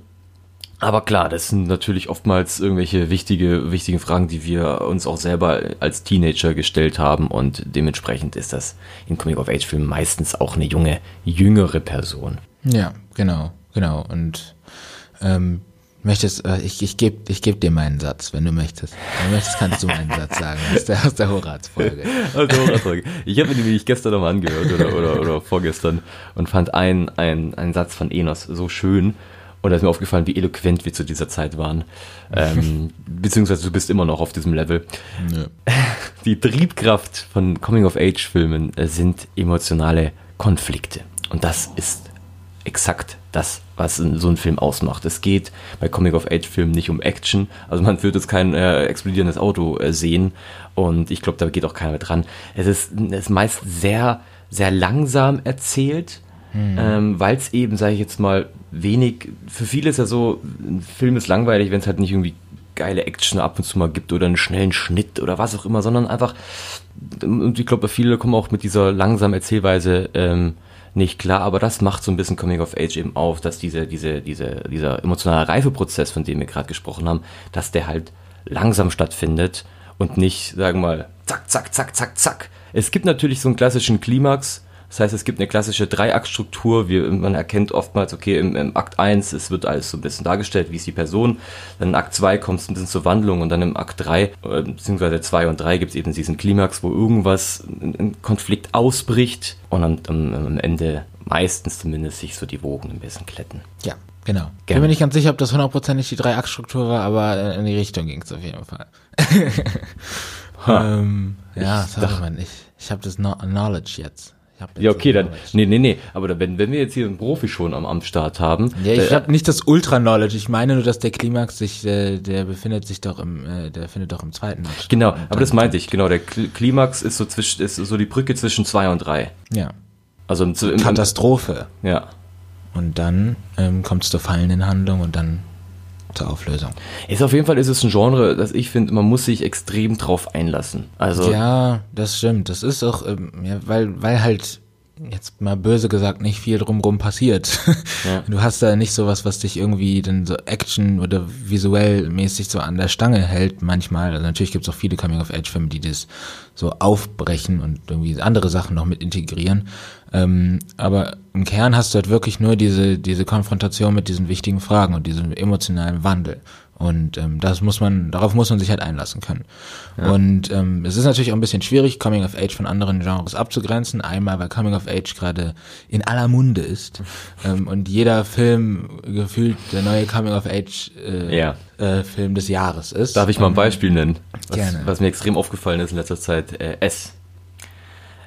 aber klar, das sind natürlich oftmals irgendwelche wichtige, wichtigen Fragen, die wir uns auch selber als Teenager gestellt haben und dementsprechend ist das in Coming-of-Age-Filmen meistens auch eine junge, jüngere Person. Ja, genau, genau. Und ähm, Möchtest, äh, ich, ich gebe ich geb dir meinen Satz, wenn du möchtest. Wenn du möchtest, kannst du meinen Satz sagen aus der, aus der Horaz-Folge. aus der Horaz-Folge. Ich habe mir die nämlich gestern nochmal angehört oder, oder, oder vorgestern und fand einen, einen, einen Satz von Enos so schön. Und da ist mir aufgefallen, wie eloquent wir zu dieser Zeit waren. Ähm, beziehungsweise du bist immer noch auf diesem Level. Nö. Die Triebkraft von Coming-of-Age-Filmen äh, sind emotionale Konflikte. Und das ist exakt das, was so ein Film ausmacht. Es geht bei Comic-of-Age-Filmen nicht um Action. Also man wird jetzt kein äh, explodierendes Auto äh, sehen und ich glaube, da geht auch keiner mit dran. Es ist, es ist meist sehr, sehr langsam erzählt, hm. ähm, weil es eben, sage ich jetzt mal, wenig, für viele ist ja so, ein Film ist langweilig, wenn es halt nicht irgendwie geile Action ab und zu mal gibt oder einen schnellen Schnitt oder was auch immer, sondern einfach, und ich glaube, viele kommen auch mit dieser langsamen Erzählweise ähm, nicht klar, aber das macht so ein bisschen Coming of Age eben auf, dass diese, diese, diese, dieser emotionale Reifeprozess, von dem wir gerade gesprochen haben, dass der halt langsam stattfindet und nicht, sagen wir mal, zack, zack, zack, zack, zack. Es gibt natürlich so einen klassischen Klimax, das heißt, es gibt eine klassische Dreiaktstruktur. Man erkennt oftmals, okay, im, im, Akt 1, es wird alles so ein bisschen dargestellt, wie ist die Person. Dann in Akt 2 kommt es ein bisschen zur Wandlung und dann im Akt 3, äh, beziehungsweise 2 und 3 gibt es eben diesen Klimax, wo irgendwas, ein, ein Konflikt ausbricht und am, am, am Ende meistens zumindest sich so die Wogen ein bisschen kletten. Ja, Genau. Ich bin mir nicht ganz sicher, ob das hundertprozentig die Drei-Akt-Struktur war, aber in die Richtung ging es auf jeden Fall. ähm, ja, sorry, man, ich, ich habe das Knowledge jetzt ja, okay, dann. Nee, nee, nee. Aber wenn, wenn wir jetzt hier einen Profi schon am, am Start haben. Ja, ich habe nicht das Ultra-Knowledge. Ich meine nur, dass der Klimax sich, äh, der befindet sich doch im, äh, der findet doch im zweiten. Genau, aber das meinte ich, genau. Der Klimax ist so zwischen, ist so die Brücke zwischen zwei und drei. Ja. Also im, im, Katastrophe. Ja. Und dann ähm, kommt es zur fallenden Handlung und dann zur Auflösung. Ist auf jeden Fall ist es ein Genre, das ich finde, man muss sich extrem drauf einlassen. Also ja, das stimmt. Das ist auch, ähm, ja, weil weil halt jetzt mal böse gesagt nicht viel drumrum passiert. Ja. Du hast da nicht sowas, was dich irgendwie dann so Action oder visuell mäßig so an der Stange hält manchmal. Also natürlich gibt es auch viele Coming-of-Age-Filme, die das so aufbrechen und irgendwie andere Sachen noch mit integrieren. Ähm, aber im Kern hast du halt wirklich nur diese, diese Konfrontation mit diesen wichtigen Fragen und diesem emotionalen Wandel. Und ähm, das muss man, darauf muss man sich halt einlassen können. Ja. Und ähm, es ist natürlich auch ein bisschen schwierig, Coming of Age von anderen Genres abzugrenzen. Einmal, weil Coming of Age gerade in aller Munde ist ähm, und jeder Film gefühlt der neue Coming of Age äh, ja. äh, Film des Jahres ist. Darf ich mal ein ähm, Beispiel nennen? Was, gerne. Was mir extrem aufgefallen ist in letzter Zeit, äh, S.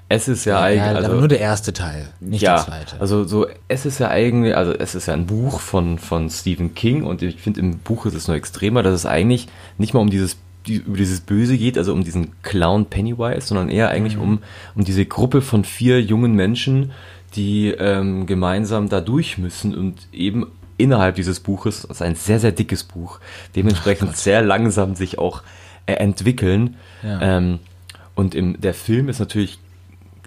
Es ist ja, ja eigentlich. Ja, also, nur der erste Teil, nicht ja, der zweite. Also so, es ist ja eigentlich, also es ist ja ein Buch von, von Stephen King und ich finde im Buch ist es noch extremer, dass es eigentlich nicht mal um dieses die, über dieses Böse geht, also um diesen Clown Pennywise, sondern eher eigentlich mhm. um, um diese Gruppe von vier jungen Menschen, die ähm, gemeinsam da durch müssen und eben innerhalb dieses Buches, das ist ein sehr, sehr dickes Buch, dementsprechend sehr langsam sich auch äh, entwickeln. Ja. Ähm, und im, der Film ist natürlich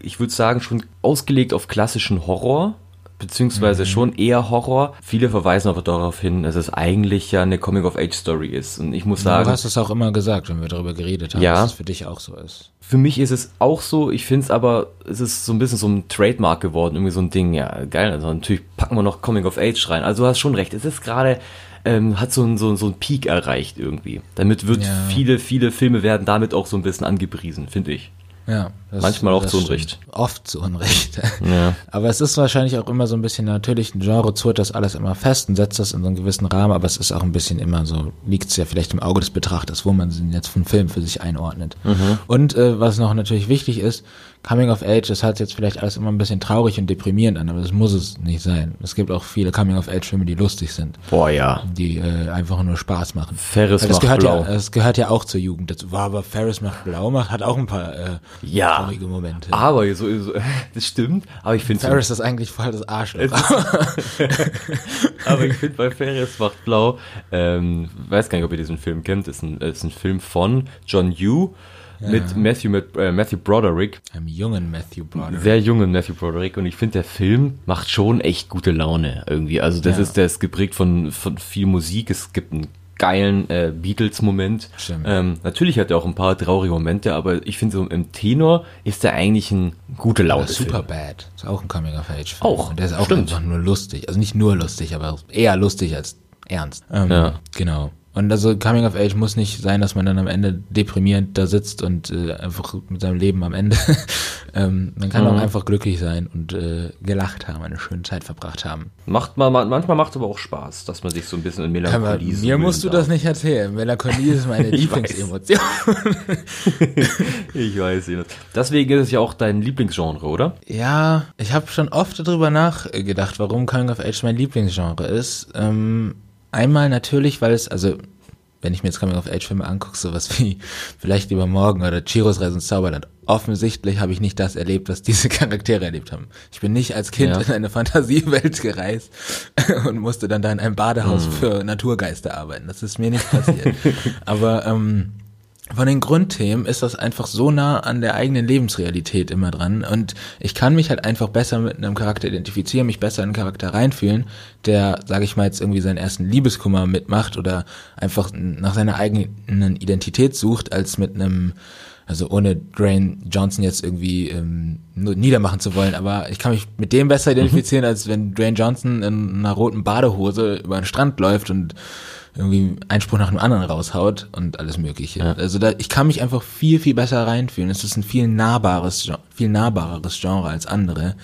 ich würde sagen, schon ausgelegt auf klassischen Horror, beziehungsweise mhm. schon eher Horror. Viele verweisen aber darauf hin, dass es eigentlich ja eine Coming-of-Age-Story ist. Und ich muss sagen... Du hast es auch immer gesagt, wenn wir darüber geredet haben, ja, dass es für dich auch so ist. Für mich ist es auch so, ich finde es aber, es ist so ein bisschen so ein Trademark geworden, irgendwie so ein Ding, ja, geil, also natürlich packen wir noch Coming-of-Age rein. Also du hast schon recht, es ist gerade... Ähm, hat so ein, so, so Peak erreicht irgendwie. Damit wird ja. viele, viele Filme werden damit auch so ein bisschen angepriesen, finde ich. Ja. Das, Manchmal auch zu Unrecht. Oft zu Unrecht. Ja. Aber es ist wahrscheinlich auch immer so ein bisschen natürlich, ein Genre zurrt das alles immer fest und setzt das in so einen gewissen Rahmen, aber es ist auch ein bisschen immer so, liegt es ja vielleicht im Auge des Betrachters, wo man den jetzt von Film für sich einordnet. Mhm. Und äh, was noch natürlich wichtig ist, Coming of Age, das hat jetzt vielleicht alles immer ein bisschen traurig und deprimierend an, aber das muss es nicht sein. Es gibt auch viele Coming of Age Filme, die lustig sind. Boah, ja. Die äh, einfach nur Spaß machen. Ferris das macht gehört blau. Ja, das gehört ja auch zur Jugend dazu. War aber Ferris macht blau macht, hat auch ein paar äh, ja, traurige Momente. Aber so, so das stimmt, aber ich finde Ferris so, ist eigentlich voll das Arschloch. aber ich finde bei Ferris macht blau, ähm, weiß gar nicht, ob ihr diesen Film kennt, ist ein, ist ein Film von John Yu ja. mit Matthew, mit, äh, Matthew Broderick. Einem jungen Matthew Broderick. Sehr jungen Matthew Broderick. Und ich finde, der Film macht schon echt gute Laune irgendwie. Also das ja. ist, der ist geprägt von, von viel Musik. Es gibt einen geilen äh, Beatles-Moment. Ähm, natürlich hat er auch ein paar traurige Momente, aber ich finde so im Tenor ist er eigentlich ein gute Laune. Super Bad. Ist auch ein Coming-of-Age-Film. Auch. Und der ist auch stimmt. einfach nur lustig. Also nicht nur lustig, aber eher lustig als ernst. Ähm, ja. Genau. Und also Coming of Age muss nicht sein, dass man dann am Ende deprimierend da sitzt und äh, einfach mit seinem Leben am Ende. ähm, man kann mhm. auch einfach glücklich sein und äh, gelacht haben, eine schöne Zeit verbracht haben. Macht man, manchmal macht es aber auch Spaß, dass man sich so ein bisschen in Melancholie aber Mir musst du darf. das nicht erzählen. Melancholie ist meine Lieblingsemotion. ich weiß nicht. Deswegen ist es ja auch dein Lieblingsgenre, oder? Ja, ich habe schon oft darüber nachgedacht, warum Coming of Age mein Lieblingsgenre ist. Ähm, Einmal natürlich, weil es, also wenn ich mir jetzt Coming-of-Age-Filme angucke, sowas wie vielleicht über Morgen oder Chiros Reise ins Zauberland, offensichtlich habe ich nicht das erlebt, was diese Charaktere erlebt haben. Ich bin nicht als Kind ja. in eine Fantasiewelt gereist und musste dann da in einem Badehaus hm. für Naturgeister arbeiten. Das ist mir nicht passiert. Aber ähm, von den Grundthemen ist das einfach so nah an der eigenen Lebensrealität immer dran und ich kann mich halt einfach besser mit einem Charakter identifizieren, mich besser in einen Charakter reinfühlen, der, sage ich mal jetzt irgendwie seinen ersten Liebeskummer mitmacht oder einfach nach seiner eigenen Identität sucht, als mit einem also ohne Dwayne Johnson jetzt irgendwie ähm, niedermachen zu wollen, aber ich kann mich mit dem besser identifizieren, mhm. als wenn Dwayne Johnson in einer roten Badehose über den Strand läuft und irgendwie einen Spruch nach dem anderen raushaut und alles mögliche. Ja. Also da, ich kann mich einfach viel, viel besser reinfühlen. Es ist ein viel nahbares, viel nahbareres Genre als andere.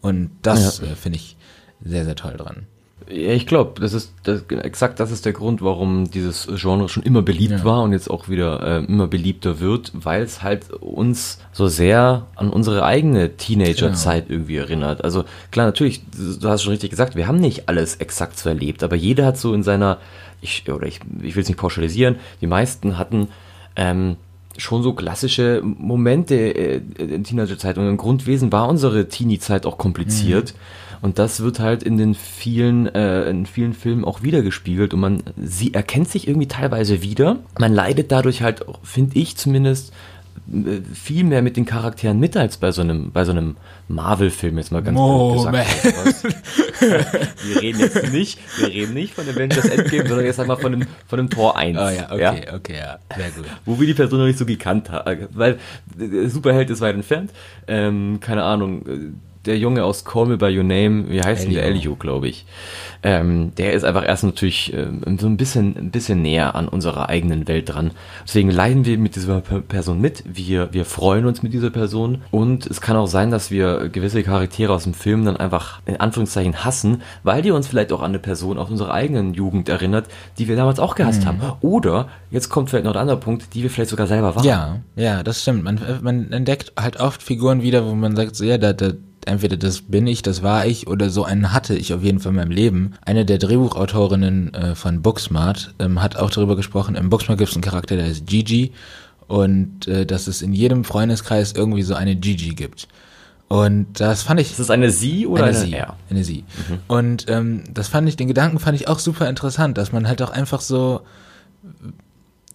Und das ja. äh, finde ich sehr, sehr toll dran. Ja, ich glaube, das ist das, exakt das ist der Grund, warum dieses Genre schon immer beliebt ja. war und jetzt auch wieder äh, immer beliebter wird, weil es halt uns so sehr an unsere eigene Teenagerzeit genau. irgendwie erinnert. Also klar, natürlich, du hast schon richtig gesagt, wir haben nicht alles exakt so erlebt, aber jeder hat so in seiner ich, oder ich, ich will es nicht pauschalisieren, die meisten hatten ähm, schon so klassische Momente äh, in Teenagerzeit und im Grundwesen war unsere Teenie-Zeit auch kompliziert. Mhm. Und das wird halt in den vielen, äh, in vielen Filmen auch wiedergespiegelt und man sie erkennt sich irgendwie teilweise wieder. Man leidet dadurch halt, finde ich zumindest, viel mehr mit den Charakteren mit als bei so einem, bei so einem Marvel-Film jetzt mal ganz blöd gesagt. wir reden jetzt nicht, wir reden nicht von Avengers Endgame, sondern jetzt einmal von dem, von dem Tor 1. Oh ja, okay, ja? okay, ja, sehr gut. Wo wir die Person noch nicht so gekannt haben, weil äh, Superheld ist weit entfernt, ähm, keine Ahnung, äh, der Junge aus Call Me By Your Name, wie heißt Elio. der? Elio, glaube ich. Ähm, der ist einfach erst natürlich ähm, so ein bisschen, ein bisschen näher an unserer eigenen Welt dran. Deswegen leiden wir mit dieser Person mit. Wir, wir freuen uns mit dieser Person. Und es kann auch sein, dass wir gewisse Charaktere aus dem Film dann einfach in Anführungszeichen hassen, weil die uns vielleicht auch an eine Person aus unserer eigenen Jugend erinnert, die wir damals auch gehasst mhm. haben. Oder, jetzt kommt vielleicht noch der andere Punkt, die wir vielleicht sogar selber waren. Ja, ja, das stimmt. Man, man entdeckt halt oft Figuren wieder, wo man sagt, so, ja, da, da, entweder das bin ich, das war ich oder so einen hatte ich auf jeden Fall in meinem Leben. Eine der Drehbuchautorinnen äh, von Booksmart ähm, hat auch darüber gesprochen, im Booksmart gibt es einen Charakter, der heißt Gigi und äh, dass es in jedem Freundeskreis irgendwie so eine Gigi gibt. Und das fand ich. Ist das eine Sie oder eine, eine Sie? R? Eine Sie. Mhm. Und ähm, das fand ich, den Gedanken fand ich auch super interessant, dass man halt auch einfach so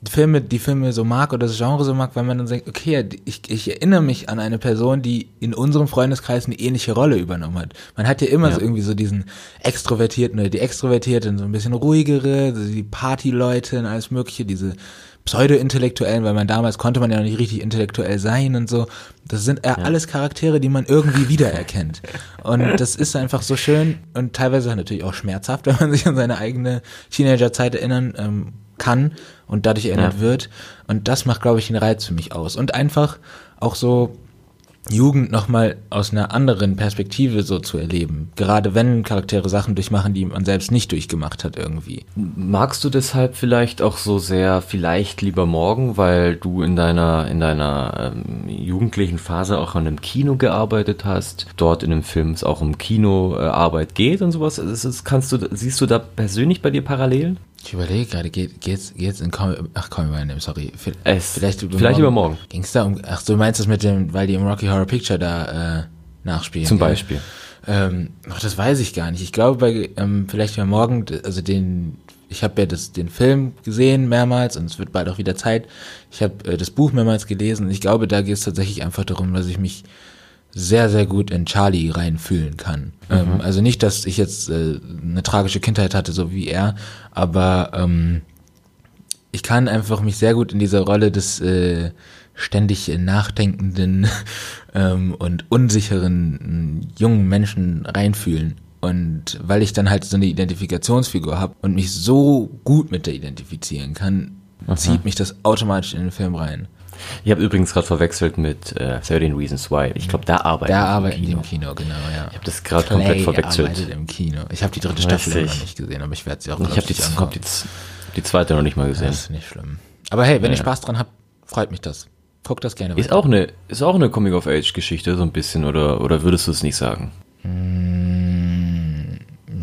Filme, die Filme so mag oder das Genre so mag, weil man dann sagt, okay, ich, ich erinnere mich an eine Person, die in unserem Freundeskreis eine ähnliche Rolle übernommen hat. Man hat ja immer ja. so irgendwie so diesen Extrovertierten oder die Extrovertierten, so ein bisschen ruhigere, die Partyleute und alles mögliche, diese Pseudo-Intellektuellen, weil man damals konnte man ja noch nicht richtig intellektuell sein und so. Das sind ja. alles Charaktere, die man irgendwie wiedererkennt. Und das ist einfach so schön und teilweise natürlich auch schmerzhaft, wenn man sich an seine eigene Teenagerzeit erinnern ähm, kann und dadurch erinnert ja. wird. Und das macht, glaube ich, den Reiz für mich aus. Und einfach auch so Jugend nochmal aus einer anderen Perspektive so zu erleben. Gerade wenn Charaktere Sachen durchmachen, die man selbst nicht durchgemacht hat irgendwie. Magst du deshalb vielleicht auch so sehr vielleicht lieber morgen, weil du in deiner, in deiner ähm, jugendlichen Phase auch an einem Kino gearbeitet hast, dort in dem Film es auch um Kinoarbeit geht und sowas? Ist, ist, kannst du, siehst du da persönlich bei dir Parallelen? Ich überlege gerade, geht, geht's, geht's in Call, ach, Me By Name, sorry. Es, vielleicht vielleicht übermorgen. Ging's da um, ach, du meinst das mit dem, weil die im Rocky Horror Picture da, äh, nachspielen. Zum Beispiel. Ähm, ach, das weiß ich gar nicht. Ich glaube, bei, ähm, vielleicht übermorgen, also den, ich habe ja das, den Film gesehen mehrmals und es wird bald auch wieder Zeit. Ich habe äh, das Buch mehrmals gelesen und ich glaube, da geht es tatsächlich einfach darum, dass ich mich sehr, sehr gut in Charlie reinfühlen kann. Mhm. Ähm, also nicht, dass ich jetzt äh, eine tragische Kindheit hatte, so wie er, aber ähm, ich kann einfach mich sehr gut in diese Rolle des äh, ständig nachdenkenden ähm, und unsicheren äh, jungen Menschen reinfühlen. Und weil ich dann halt so eine Identifikationsfigur habe und mich so gut mit der identifizieren kann, Aha. zieht mich das automatisch in den Film rein. Ich habe übrigens gerade verwechselt mit äh, 13 Reasons Why. Ich glaube, da arbeiten Da arbeiten die im Kino, genau, ja. Ich habe das gerade komplett verwechselt. arbeitet im Kino. Ich habe die dritte Staffel noch nicht gesehen, aber ich werde sie auch Ich habe die, hab die, die, zweite noch nicht mal gesehen. das ist nicht schlimm. Aber hey, wenn ja. ihr Spaß dran habt, freut mich das. Guckt das gerne weiter. Ist auch eine, ist auch eine Coming-of-Age-Geschichte, so ein bisschen, oder, oder würdest du es nicht sagen? Hm,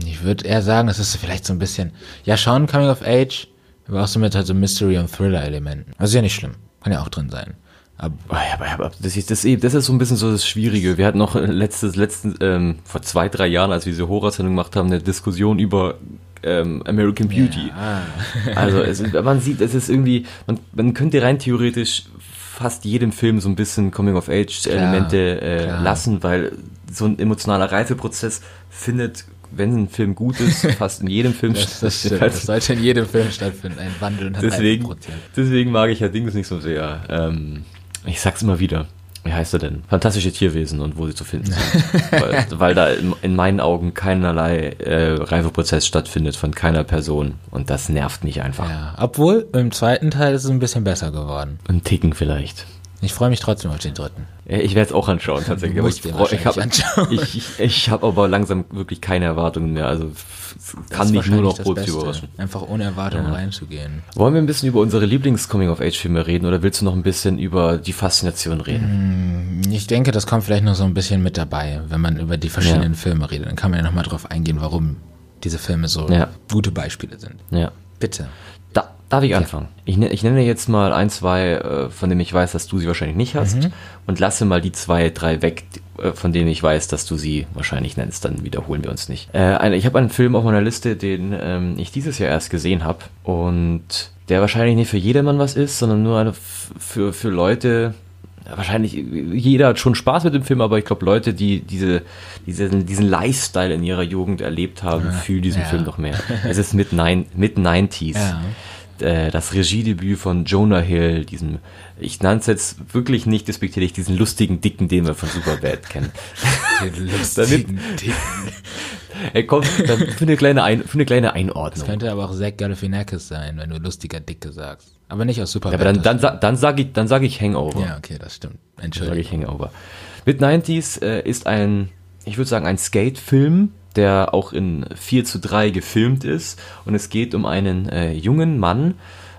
ich würde eher sagen, es ist vielleicht so ein bisschen, ja schon Coming-of-Age, aber auch so mit halt so Mystery- und Thriller-Elementen. Also ja nicht schlimm. Kann ja auch drin sein. Aber, aber das, ist, das, das ist so ein bisschen so das Schwierige. Wir hatten noch letztes, letzten, ähm, vor zwei, drei Jahren, als wir diese Horrorsendung gemacht haben, eine Diskussion über ähm, American Beauty. Ja. also es, man sieht, es ist irgendwie, man, man könnte rein theoretisch fast jedem Film so ein bisschen Coming-of-Age-Elemente äh, lassen, weil so ein emotionaler Reifeprozess findet wenn ein Film gut ist, fast in jedem Film das, das, stimmt, das sollte in jedem Film stattfinden, ein Wandel und deswegen, deswegen mag ich ja Dings nicht so sehr. Ähm, ich sag's immer wieder. Wie heißt er denn? Fantastische Tierwesen und wo sie zu finden sind. weil, weil, da in, in, meinen Augen keinerlei äh, Reifeprozess stattfindet von keiner Person. Und das nervt mich einfach. Ja, obwohl im zweiten Teil ist es ein bisschen besser geworden. Ein Ticken vielleicht. Ich freue mich trotzdem auf den dritten. Ich werde es auch anschauen tatsächlich. Aber ich, freu, ich habe ich, ich, ich hab aber langsam wirklich keine Erwartungen mehr. Also kann mich nur noch positiv überraschen. Einfach ohne Erwartungen ja. reinzugehen. Wollen wir ein bisschen über unsere Lieblings-Coming-of-Age-Filme reden oder willst du noch ein bisschen über die Faszination reden? Hm, ich denke, das kommt vielleicht noch so ein bisschen mit dabei, wenn man über die verschiedenen ja. Filme redet. Dann kann man ja nochmal drauf eingehen, warum diese Filme so ja. gute Beispiele sind. Ja. Bitte. Darf ich anfangen? Ich, ne, ich, nenne jetzt mal ein, zwei, äh, von denen ich weiß, dass du sie wahrscheinlich nicht hast. Mhm. Und lasse mal die zwei, drei weg, äh, von denen ich weiß, dass du sie wahrscheinlich nennst. Dann wiederholen wir uns nicht. Äh, ich habe einen Film auf meiner Liste, den ähm, ich dieses Jahr erst gesehen habe. Und der wahrscheinlich nicht für jedermann was ist, sondern nur für, für Leute, wahrscheinlich jeder hat schon Spaß mit dem Film, aber ich glaube, Leute, die diese, diese, diesen Lifestyle in ihrer Jugend erlebt haben, ja. fühlen diesen ja. Film noch mehr. Es ist mit, nein, mit 90s. Ja. Äh, das Regiedebüt von Jonah Hill, diesem, ich nenne es jetzt wirklich nicht despektierlich, diesen lustigen Dicken, den wir von Superbad kennen. Den lustigen Dicken. Er kommt dann für eine kleine, Ein für eine kleine Einordnung. Das könnte aber auch Zach Galifianakis sein, wenn du lustiger Dicke sagst. Aber nicht aus Superbad. Ja, aber dann, dann, dann sage ich, dann sag ich Hangover. Ja, okay, das stimmt. Entschuldigung. Sage ich Hangover. Mid 90s äh, ist ein, ich würde sagen, ein Skate-Film, der auch in 4 zu 3 gefilmt ist. Und es geht um einen äh, jungen Mann.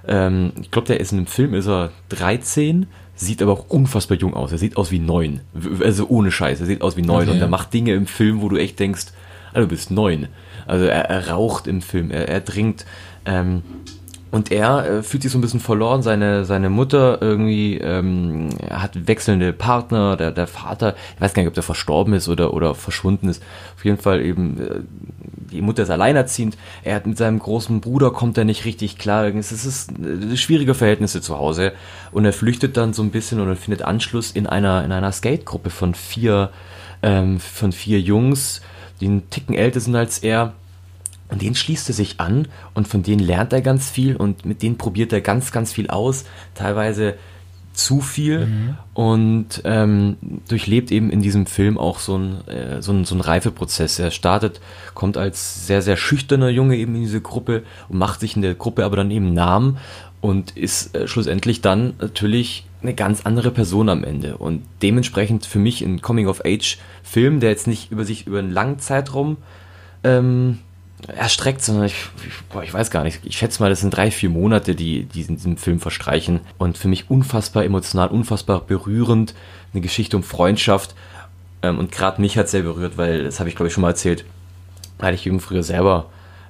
Ähm, ich glaube, der ist in dem Film ist er 13, sieht aber auch unfassbar jung aus. Er sieht aus wie 9. Also ohne Scheiß, er sieht aus wie 9. Okay. Und er macht Dinge im Film, wo du echt denkst, also du bist 9. Also er, er raucht im Film, er, er trinkt. Ähm, und er äh, fühlt sich so ein bisschen verloren. Seine, seine Mutter irgendwie ähm, hat wechselnde Partner. Der, der Vater, ich weiß gar nicht, ob der verstorben ist oder, oder verschwunden ist. Auf jeden Fall eben, äh, die Mutter ist alleinerziehend. Er hat mit seinem großen Bruder kommt er nicht richtig klar. Es ist äh, schwierige Verhältnisse zu Hause. Und er flüchtet dann so ein bisschen und findet Anschluss in einer, in einer Skate-Gruppe von vier, ähm, von vier Jungs, die einen Ticken älter sind als er und den schließt er sich an und von denen lernt er ganz viel und mit denen probiert er ganz, ganz viel aus. Teilweise zu viel mhm. und ähm, durchlebt eben in diesem Film auch so ein, äh, so, ein, so ein Reifeprozess. Er startet, kommt als sehr, sehr schüchterner Junge eben in diese Gruppe und macht sich in der Gruppe aber dann eben Namen und ist äh, schlussendlich dann natürlich eine ganz andere Person am Ende. Und dementsprechend für mich ein Coming-of-Age-Film, der jetzt nicht über sich über einen langen Zeitraum ähm, erstreckt, sondern ich, ich, boah, ich weiß gar nicht. Ich schätze mal, das sind drei, vier Monate, die, die in diesem Film verstreichen. Und für mich unfassbar emotional, unfassbar berührend. Eine Geschichte um Freundschaft. Ähm, und gerade mich hat sehr berührt, weil, das habe ich glaube ich schon mal erzählt, weil ich eben früher selber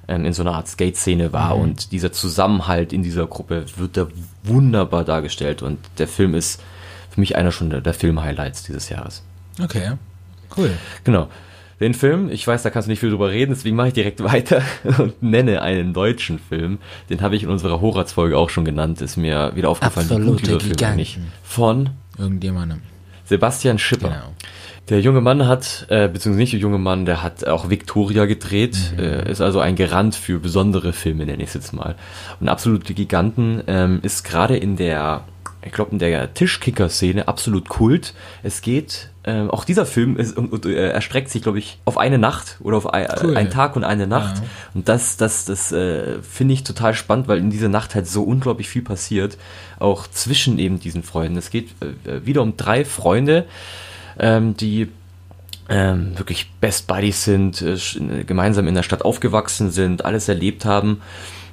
ähm, in so einer Art Skate-Szene war mhm. und dieser Zusammenhalt in dieser Gruppe wird da wunderbar dargestellt. Und der Film ist für mich einer schon der, der Film-Highlights dieses Jahres. Okay, cool. Genau den Film. Ich weiß, da kannst du nicht viel drüber reden, deswegen mache ich direkt weiter und nenne einen deutschen Film. Den habe ich in unserer Horaz-Folge auch schon genannt. Ist mir wieder aufgefallen, Absolute eigentlich. Von irgendjemandem. Sebastian Schipper. Genau. Der junge Mann hat, äh, beziehungsweise nicht der junge Mann, der hat auch Victoria gedreht, mhm. äh, ist also ein Garant für besondere Filme, nenne ich es jetzt mal. Und Absolute Giganten ähm, ist gerade in der ich glaube, in der Tischkicker-Szene absolut Kult. Es geht, äh, auch dieser Film ist, äh, erstreckt sich, glaube ich, auf eine Nacht oder auf ein, cool. einen Tag und eine Nacht. Ja. Und das, das, das äh, finde ich total spannend, weil in dieser Nacht halt so unglaublich viel passiert, auch zwischen eben diesen Freunden. Es geht äh, wieder um drei Freunde, ähm, die ähm, wirklich Best Buddies sind, äh, gemeinsam in der Stadt aufgewachsen sind, alles erlebt haben.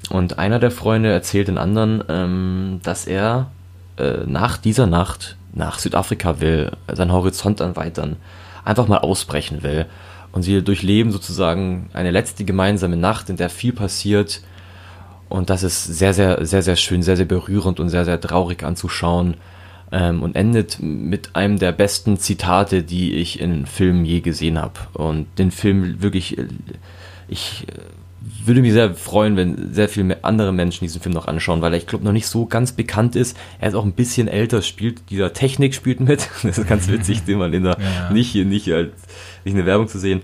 Und einer der Freunde erzählt den anderen, ähm, dass er äh, nach dieser Nacht nach Südafrika will, seinen Horizont erweitern, einfach mal ausbrechen will. Und sie durchleben sozusagen eine letzte gemeinsame Nacht, in der viel passiert. Und das ist sehr, sehr, sehr, sehr schön, sehr, sehr berührend und sehr, sehr traurig anzuschauen. Ähm, und endet mit einem der besten Zitate, die ich in Filmen je gesehen habe. Und den Film wirklich, äh, ich äh, würde mich sehr freuen, wenn sehr viele andere Menschen diesen Film noch anschauen, weil er, ich glaube, noch nicht so ganz bekannt ist. Er ist auch ein bisschen älter, spielt, dieser Technik spielt mit. Das ist ganz witzig, den mal in der, ja. nicht hier, nicht als, nicht eine Werbung zu sehen.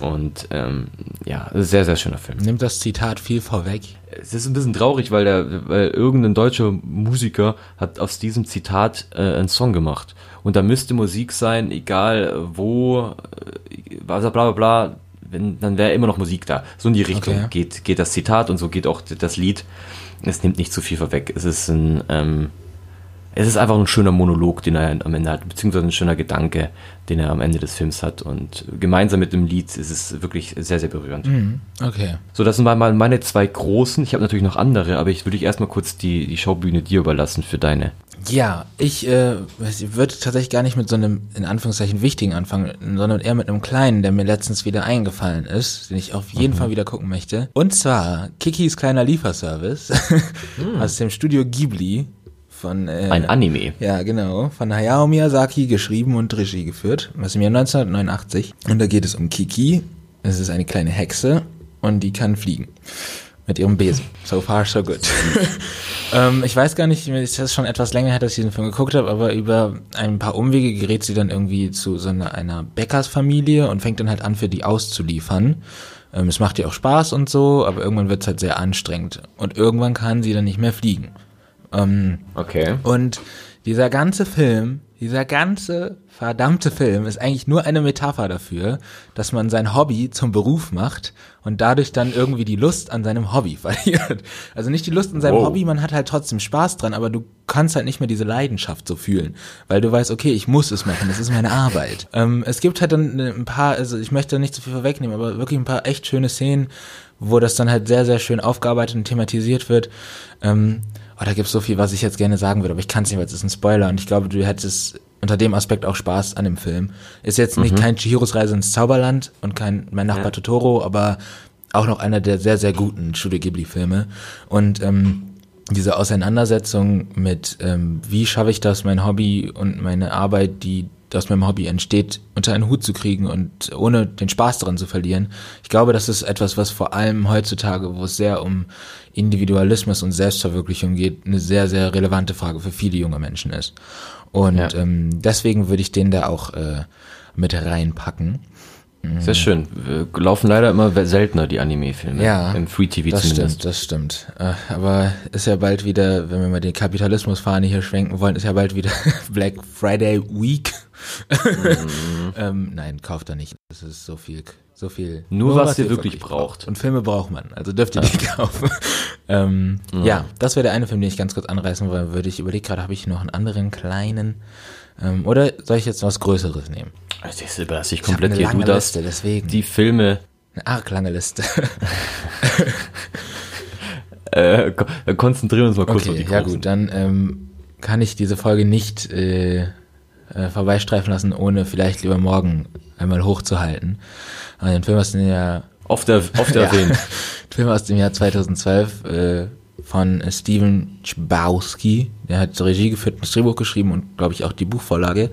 Und ähm, ja, sehr, sehr schöner Film. Nimmt das Zitat viel vorweg? Es ist ein bisschen traurig, weil der, weil irgendein deutscher Musiker hat aus diesem Zitat äh, einen Song gemacht. Und da müsste Musik sein, egal wo, äh, bla bla bla, bla wenn, dann wäre immer noch Musik da. So in die Richtung okay. geht, geht das Zitat und so geht auch das Lied. Es nimmt nicht zu viel vorweg. Es ist ein, ähm, es ist einfach ein schöner Monolog, den er am Ende hat, beziehungsweise ein schöner Gedanke, den er am Ende des Films hat. Und gemeinsam mit dem Lied ist es wirklich sehr, sehr berührend. Mhm. Okay. So, das sind mal meine zwei großen. Ich habe natürlich noch andere, aber ich würde dich erstmal kurz die, die Schaubühne dir überlassen für deine. Ja, ich äh, würde tatsächlich gar nicht mit so einem, in Anführungszeichen, wichtigen anfangen, sondern eher mit einem kleinen, der mir letztens wieder eingefallen ist, den ich auf jeden mhm. Fall wieder gucken möchte. Und zwar Kikis kleiner Lieferservice mhm. aus dem Studio Ghibli. Von, äh, Ein Anime. Ja, genau. Von Hayao Miyazaki geschrieben und Regie geführt. Was im Jahr 1989. Und da geht es um Kiki. Es ist eine kleine Hexe und die kann fliegen. Mit ihrem Besen. So far, so good. ähm, ich weiß gar nicht, es ist schon etwas länger her, dass ich diesen Film geguckt habe, aber über ein paar Umwege gerät sie dann irgendwie zu so einer, einer Bäckersfamilie und fängt dann halt an, für die auszuliefern. Ähm, es macht ihr auch Spaß und so, aber irgendwann wird es halt sehr anstrengend. Und irgendwann kann sie dann nicht mehr fliegen. Ähm, Okay. und dieser ganze Film, dieser ganze verdammte Film ist eigentlich nur eine Metapher dafür, dass man sein Hobby zum Beruf macht und dadurch dann irgendwie die Lust an seinem Hobby verliert. Also nicht die Lust an seinem Wow. Hobby, man hat halt trotzdem Spaß dran, aber du kannst halt nicht mehr diese Leidenschaft so fühlen, weil du weißt, okay, ich muss es machen, das ist meine Arbeit. Ähm, es gibt halt dann ein paar, also ich möchte nicht zu viel vorwegnehmen, aber wirklich ein paar echt schöne Szenen, wo das dann halt sehr, sehr schön aufgearbeitet und thematisiert wird. Ähm, oh, da gibt's so viel, was ich jetzt gerne sagen würde, aber ich kann es nicht, weil es ist ein Spoiler und ich glaube, du hättest unter dem Aspekt auch Spaß an dem Film. Ist jetzt nicht kein Chihiros Reise ins Zauberland und kein Mein Nachbar Ja. Totoro, aber auch noch einer der sehr, sehr guten Studio Ghibli-Filme. Und ähm, diese Auseinandersetzung mit, ähm, wie schaffe ich das, mein Hobby und meine Arbeit, die aus meinem Hobby entsteht, unter einen Hut zu kriegen und ohne den Spaß daran zu verlieren. Ich glaube, das ist etwas, was vor allem heutzutage, wo es sehr um Individualismus und Selbstverwirklichung geht, eine sehr, sehr relevante Frage für viele junge Menschen ist. Und Ja. ähm, deswegen würde ich den da auch äh, mit reinpacken. Sehr schön. Wir laufen leider immer seltener, die Anime-Filme. Ja, Im Free TV Das zumindest. stimmt, das stimmt. Aber ist ja bald wieder, wenn wir mal die Kapitalismusfahne hier schwenken wollen, ist ja bald wieder Black Friday Week. Mhm. ähm, nein, kauft er nicht. Das ist so viel, so viel. Nur, was ihr wirklich braucht. Und Filme braucht man, also dürft ihr nicht kaufen. ähm, ja, das wäre der eine Film, den ich ganz kurz anreißen wollen würde. Ich überlege gerade, habe ich noch einen anderen kleinen ähm, oder soll ich jetzt was Größeres nehmen? Also, Das überlasse ich Ich komplett eine dir. Du darfst Liste, deswegen. die Filme eine arg lange Liste. äh, ko- äh, konzentrieren uns mal kurz auf Okay, die ja großen. gut, dann ähm, kann ich diese Folge nicht äh, äh, vorbeistreifen lassen, ohne vielleicht lieber morgen einmal hochzuhalten. Den Film aus dem Jahr, Oft, er, oft Ja. erwähnt. Film aus dem Jahr 2012 äh, von äh, Steven Chbosky, der hat Regie geführt, das Drehbuch geschrieben und glaube ich auch die Buchvorlage.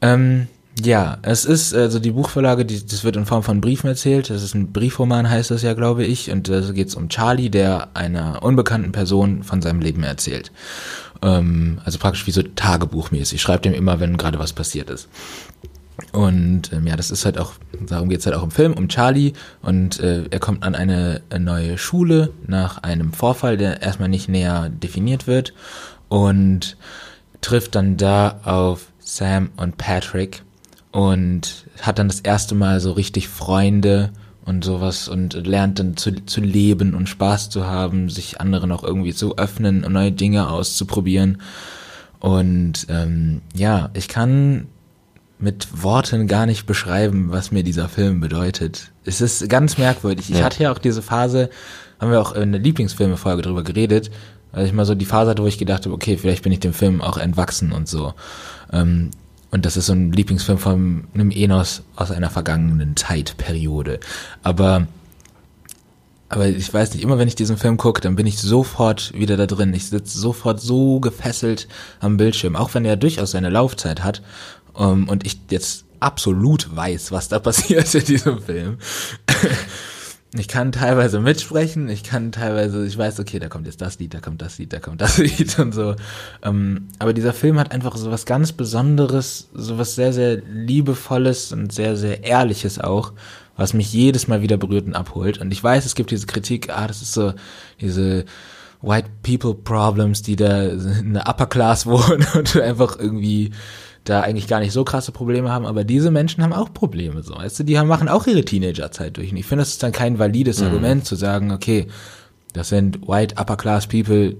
Ähm, ja, es ist also die Buchvorlage, die, das wird in Form von Briefen erzählt. Das ist ein Briefroman, heißt das ja, glaube ich. Und da geht es um Charlie, der einer unbekannten Person von seinem Leben erzählt. Ähm, also praktisch wie so tagebuchmäßig. Schreibt ihm immer, wenn gerade was passiert ist. Und ähm, ja, das ist halt auch, darum geht's halt auch im Film, um Charlie. Und äh, er kommt an eine, äh, neue Schule nach einem Vorfall, der erstmal nicht näher definiert wird. Und trifft dann da auf Sam und Patrick und hat dann das erste Mal so richtig Freunde und sowas und lernt dann zu, zu leben und Spaß zu haben, sich anderen auch irgendwie zu öffnen und neue Dinge auszuprobieren. Und ähm, ja, ich kann mit Worten gar nicht beschreiben, was mir dieser Film bedeutet. Es ist ganz merkwürdig. Ich Ja. hatte ja auch diese Phase, haben wir auch in der Lieblingsfilme-Folge drüber geredet, als ich mal so die Phase hatte, wo ich gedacht habe, okay, vielleicht bin ich dem Film auch entwachsen und so. Ähm, und das ist so ein Lieblingsfilm von einem Enos aus einer vergangenen Zeitperiode. Aber aber ich weiß nicht, immer wenn ich diesen Film gucke, dann bin ich sofort wieder da drin. Ich sitze sofort so gefesselt am Bildschirm, auch wenn er durchaus seine Laufzeit hat ähm, und ich jetzt absolut weiß, was da passiert in diesem Film. Ich kann teilweise mitsprechen, ich kann teilweise, ich weiß, okay, da kommt jetzt das Lied, da kommt das Lied, da kommt das Lied und so. Ähm, aber dieser Film hat einfach so was ganz Besonderes, so was sehr, sehr Liebevolles und sehr, sehr Ehrliches auch, was mich jedes Mal wieder berührt und abholt. Und ich weiß, es gibt diese Kritik, ah, das ist so diese White People Problems, die da in der Upper Class wohnen und einfach irgendwie da eigentlich gar nicht so krasse Probleme haben, aber diese Menschen haben auch Probleme, so, weißt du, die haben, machen auch ihre Teenagerzeit durch. Und ich finde, das ist dann kein valides Argument zu sagen, okay, das sind white upper class people,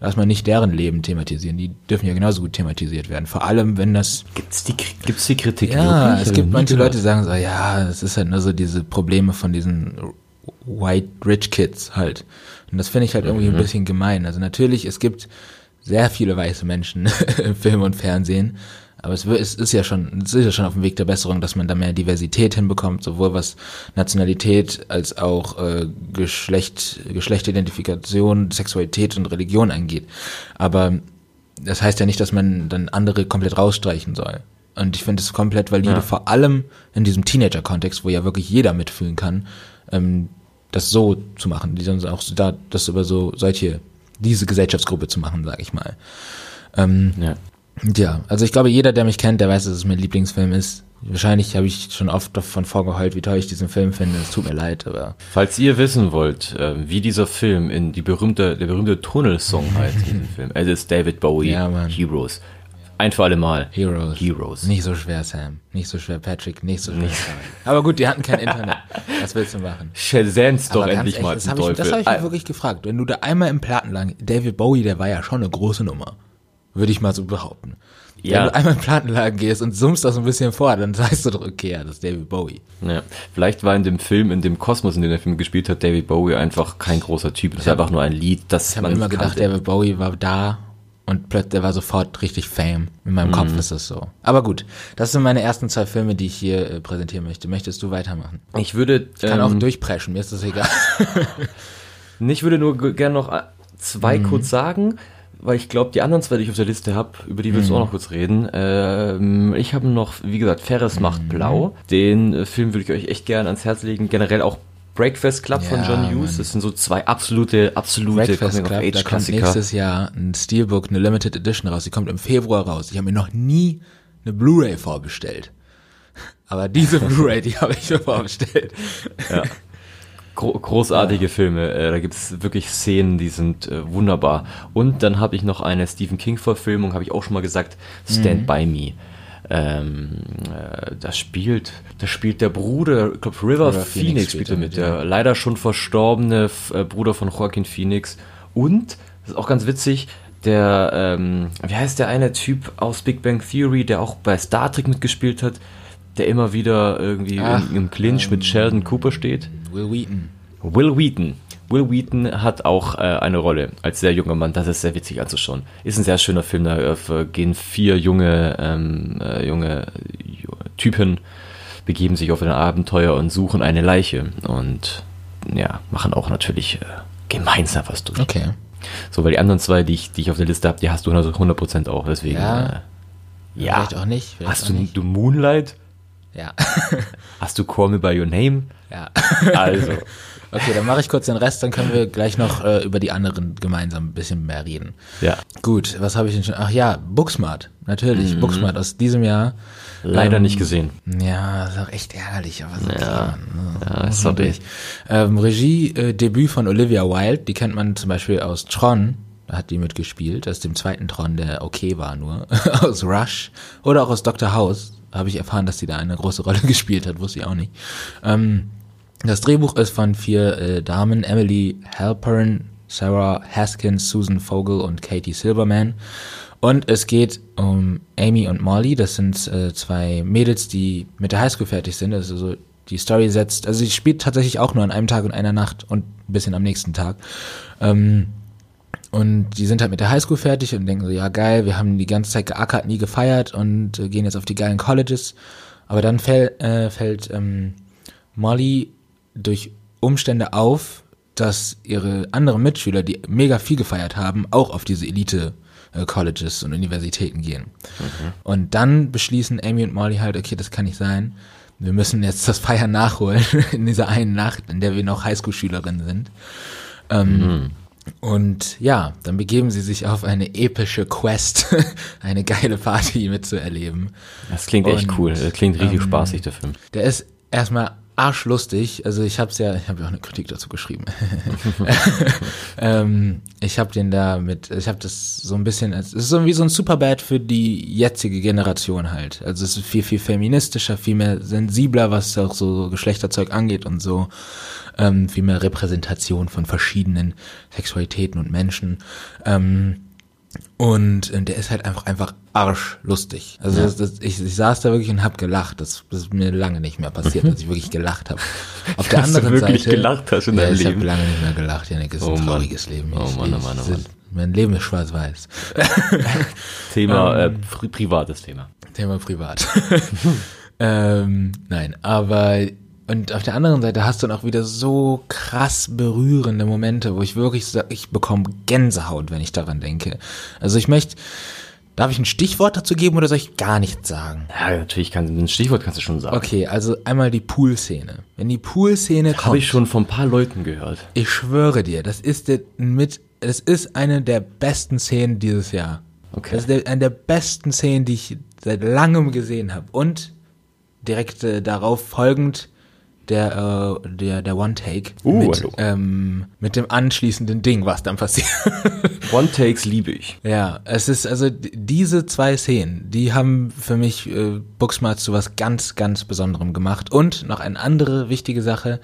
lass mal nicht deren Leben thematisieren, die dürfen ja genauso gut thematisiert werden. Vor allem, wenn das Gibt's die, gibt's die Kritik ja, wirklich? es Also gibt manche. Leute, die sagen so, ja, es ist halt nur so diese Probleme von diesen White Rich Kids halt. Und das finde ich halt irgendwie ein bisschen gemein. Also natürlich, es gibt sehr viele weiße Menschen im Film und Fernsehen, aber es, es ist ja schon, es ist ja schon auf dem Weg der Besserung, dass man da mehr Diversität hinbekommt, sowohl was Nationalität als auch äh, Geschlecht, Geschlechtidentifikation, Sexualität und Religion angeht. Aber das heißt ja nicht, dass man dann andere komplett rausstreichen soll. Und ich finde es komplett valide, Ja. vor allem in diesem Teenager-Kontext, wo ja wirklich jeder mitfühlen kann, ähm, das so zu machen, die dann auch so da, das über so solche, diese Gesellschaftsgruppe zu machen, sag ich mal. Ähm, Ja. Ja, also ich glaube, jeder, der mich kennt, der weiß, dass es mein Lieblingsfilm ist. Wahrscheinlich habe ich schon oft davon vorgeheult, wie toll ich diesen Film finde. Es tut mir leid, aber Falls ihr wissen wollt, äh, wie dieser Film in die berühmte, der berühmte Tunnelsong heißt in diesem Film, es ist David Bowie, Ja. Heroes. Ein für alle Mal. Heroes. Heroes. Nicht so schwer, Sam. Nicht so schwer, Patrick. Nicht so schwer. Sam. Aber gut, die hatten kein Internet. Was willst du machen? Shazams doch endlich ehrlich, mal das zum habe ich, hab ich mich wirklich gefragt. Wenn du da einmal im Plattenladen, David Bowie, der war ja schon eine große Nummer. Würde ich mal so behaupten. Ja. Wenn du einmal im Plattenladen gehst und summst das ein bisschen vor, dann sagst du doch, okay, ja, das ist David Bowie. Ja. Vielleicht war in dem Film, in dem Kosmos, in dem der Film gespielt hat, David Bowie einfach kein großer Typ. Das ist einfach nur ein Lied, das Ich habe immer gedacht, kannte. David Bowie war da und plötzlich der war sofort richtig Fame. In meinem Kopf ist das so. Aber gut, das sind meine ersten zwei Filme, die ich hier äh, präsentieren möchte. Möchtest du weitermachen? Ich würde, Ich kann auch ähm, durchpreschen, mir ist das egal. ich würde nur gerne noch äh, zwei Mhm. kurz sagen, weil ich glaube, die anderen zwei, die ich auf der Liste habe, über die willst Mhm. du auch noch kurz reden. Ähm, ich habe noch, wie gesagt, Ferris macht Mhm. blau. Den äh, Film würde ich euch echt gerne ans Herz legen. Generell auch Breakfast Club von Ja, John Hughes. Das sind so zwei absolute, absolute Breakfast Club, da kommt Coming-of-Age-Klassiker. nächstes Jahr ein Steelbook, eine Limited Edition raus. Die kommt im Februar raus. Ich habe mir noch nie eine Blu-ray vorbestellt. Aber diese Blu-ray, die habe ich mir vorbestellt. Gro großartige Filme. Äh, da gibt es wirklich Szenen, die sind äh, wunderbar. Und dann habe ich noch eine Stephen King-Verfilmung, habe ich auch schon mal gesagt, Stand By Me. Ähm, äh, das spielt, da spielt der Bruder, ich glaube River, River Phoenix, Phoenix spielt er mit, mit, ja. der leider schon verstorbene F- äh, Bruder von Joaquin Phoenix. Und, das ist auch ganz witzig, der, ähm, wie heißt der eine Typ aus Big Bang Theory, der auch bei Star Trek mitgespielt hat, der immer wieder irgendwie Ach, im, im Clinch mit Sheldon Cooper steht? Will Wheaton. Will Wheaton. Will Wheaton hat auch äh, eine Rolle als sehr junger Mann. Das ist sehr witzig anzuschauen. Ist ein sehr schöner Film. Da äh, gehen vier junge, ähm, äh, junge ju- Typen, begeben sich auf ein Abenteuer und suchen eine Leiche. Und ja, machen auch natürlich äh, gemeinsam was durch. Okay. So, weil die anderen zwei, die ich, die ich auf der Liste habe, die hast du 100% auch. Deswegen, Ja. äh, ja. Vielleicht auch nicht. Vielleicht Hast auch du, nicht. du Moonlight? Ja. Hast du Call Me By Your Name? ja. Also, Okay, dann mache ich kurz den Rest, dann können wir gleich noch äh, über die anderen gemeinsam ein bisschen mehr reden. ja. Gut, was habe ich denn schon? Ach ja, Booksmart. Natürlich, Mhm. Booksmart aus diesem Jahr. Leider Ähm, nicht gesehen. Ja, ist auch echt ärgerlich, aber so Ja, ja, muss ist sorry. durch. Ähm, Regie-Debüt von Olivia Wilde, die kennt man zum Beispiel aus Tron, da hat die mitgespielt, aus dem zweiten Tron, der okay war nur, aus Rush oder auch aus Dr. House, habe ich erfahren, dass sie da eine große Rolle gespielt hat, wusste ich auch nicht. Ähm, das Drehbuch ist von vier äh, Damen, Emily Halpern, Sarah Haskins, Susan Vogel und Katie Silverman. Und es geht um Amy und Molly, das sind äh, zwei Mädels, die mit der Highschool fertig sind. Also so die Story setzt, also sie spielt tatsächlich auch nur an einem Tag und einer Nacht und ein bisschen am nächsten Tag. Ähm, und die sind halt mit der Highschool fertig und denken so, ja geil, wir haben die ganze Zeit geackert, nie gefeiert und äh, gehen jetzt auf die geilen Colleges. Aber dann fäll, äh, fällt ähm, Molly durch Umstände auf, dass ihre anderen Mitschüler, die mega viel gefeiert haben, auch auf diese Elite äh, Colleges und Universitäten gehen. Und dann beschließen Amy und Molly halt, okay, das kann nicht sein. Wir müssen jetzt das Feiern nachholen in dieser einen Nacht, in der wir noch Highschool-Schülerinnen sind. Ähm, Und ja, dann begeben sie sich auf eine epische Quest, eine geile Party mitzuerleben. Das klingt echt Und, cool. Das klingt richtig ähm, spaßig, der Film. Der ist erstmal arschlustig. Also ich habe es ja, ich habe ja auch eine Kritik dazu geschrieben. ähm, ich habe den da mit, ich habe das so ein bisschen, es ist so wie so ein Superbad für die jetzige Generation halt. Also es ist viel, viel feministischer, viel mehr sensibler, was auch so Geschlechterzeug angeht und so. Ähm, viel mehr Repräsentation von verschiedenen Sexualitäten und Menschen. Ähm, und äh, der ist halt einfach einfach arschlustig. Also das, das, ich, ich saß da wirklich und hab gelacht. Das, das ist mir lange nicht mehr passiert, dass ich wirklich gelacht habe. Auf der Dass du anderen wirklich Seite, gelacht hast in ja, deinem ich Leben. habe lange nicht mehr gelacht. Janik, es ist Oh ein Mann. trauriges Leben. Oh Ich- Mann, oh ich- Mann, oh es Mann. Mein Leben ist schwarz-weiß. Thema, ähm, äh, pri privates Thema. Thema privat. ähm, nein, aber und auf der anderen Seite hast du dann auch wieder so krass berührende Momente, wo ich wirklich sag, ich bekomme Gänsehaut, wenn ich daran denke. Also ich möchte Darf ich ein Stichwort dazu geben oder soll ich gar nichts sagen? Ja, natürlich kann ein Stichwort kannst du schon sagen. Okay, also einmal die Pool-Szene. Wenn die Pool-Szene kommt. Habe ich schon von ein paar Leuten gehört. Ich schwöre dir, das ist mit, das ist eine der besten Szenen dieses Jahr. Okay. Das ist eine der besten Szenen, die ich seit langem gesehen habe. Und direkt äh, darauf folgend der, äh, der, der One-Take Uh, mit, ähm, mit dem anschließenden Ding, was dann passiert. One-Takes liebe ich. ja, es ist also diese zwei Szenen, die haben für mich äh, Booksmart zu was ganz, ganz Besonderem gemacht. Und noch eine andere wichtige Sache,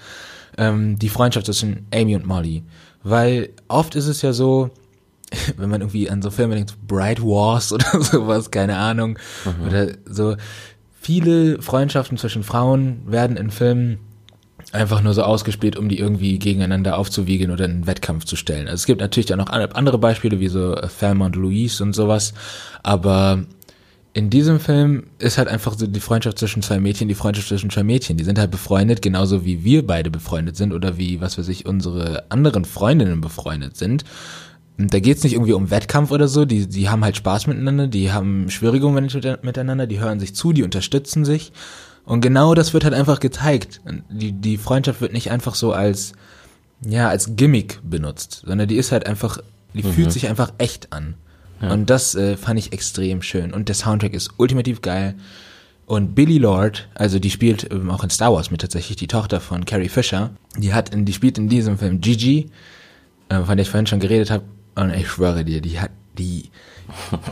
ähm, die Freundschaft zwischen Amy und Molly. Weil oft ist es ja so, wenn man irgendwie an so Filme denkt, Bright Wars oder sowas, keine Ahnung, oder so, viele Freundschaften zwischen Frauen werden in Filmen einfach nur so ausgespielt, um die irgendwie gegeneinander aufzuwiegeln oder in einen Wettkampf zu stellen. Also es gibt natürlich auch noch an- andere Beispiele, wie so äh, Thelma und Louise und sowas, aber in diesem Film ist halt einfach so die Freundschaft zwischen zwei Mädchen, die Freundschaft zwischen zwei Mädchen. Die sind halt befreundet, genauso wie wir beide befreundet sind oder wie, was weiß ich, unsere anderen Freundinnen befreundet sind. Und da geht's nicht irgendwie um Wettkampf oder so, die, die haben halt Spaß miteinander, die haben Schwierigungen mit- miteinander, die hören sich zu, die unterstützen sich. Und genau das wird halt einfach gezeigt. Die, die Freundschaft wird nicht einfach so als, ja, als Gimmick benutzt, sondern die ist halt einfach, die fühlt sich einfach echt an. Und das äh, fand ich extrem schön. Und der Soundtrack ist ultimativ geil. Und Billy Lord, also die spielt ähm, auch in Star Wars mit tatsächlich, die Tochter von Carrie Fisher, die hat in, die spielt in diesem Film Gigi, äh, von der ich vorhin schon geredet habe. Und ich schwöre dir, die hat, die,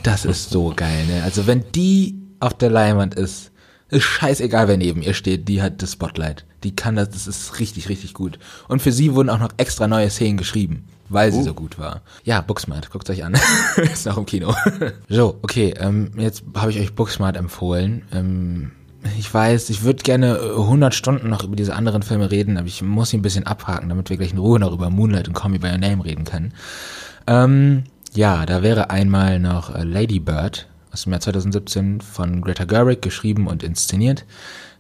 das ist so geil, ne? Also wenn die auf der Leinwand ist, ist scheißegal, wer neben ihr steht, die hat das Spotlight. Die kann das, das ist richtig, richtig gut. Und für sie wurden auch noch extra neue Szenen geschrieben, weil sie so gut war. Ja, Booksmart, guckt euch an. ist noch im Kino. so, okay, ähm, jetzt habe ich euch Booksmart empfohlen. Ähm, ich weiß, ich würde gerne äh, 100 Stunden noch über diese anderen Filme reden, aber ich muss sie ein bisschen abhaken, damit wir gleich in Ruhe noch über Moonlight und Call Me By Your Name reden können. Ähm, ja, da wäre einmal noch äh, Lady Bird aus dem Jahr 2017 von Greta Gerwig geschrieben und inszeniert.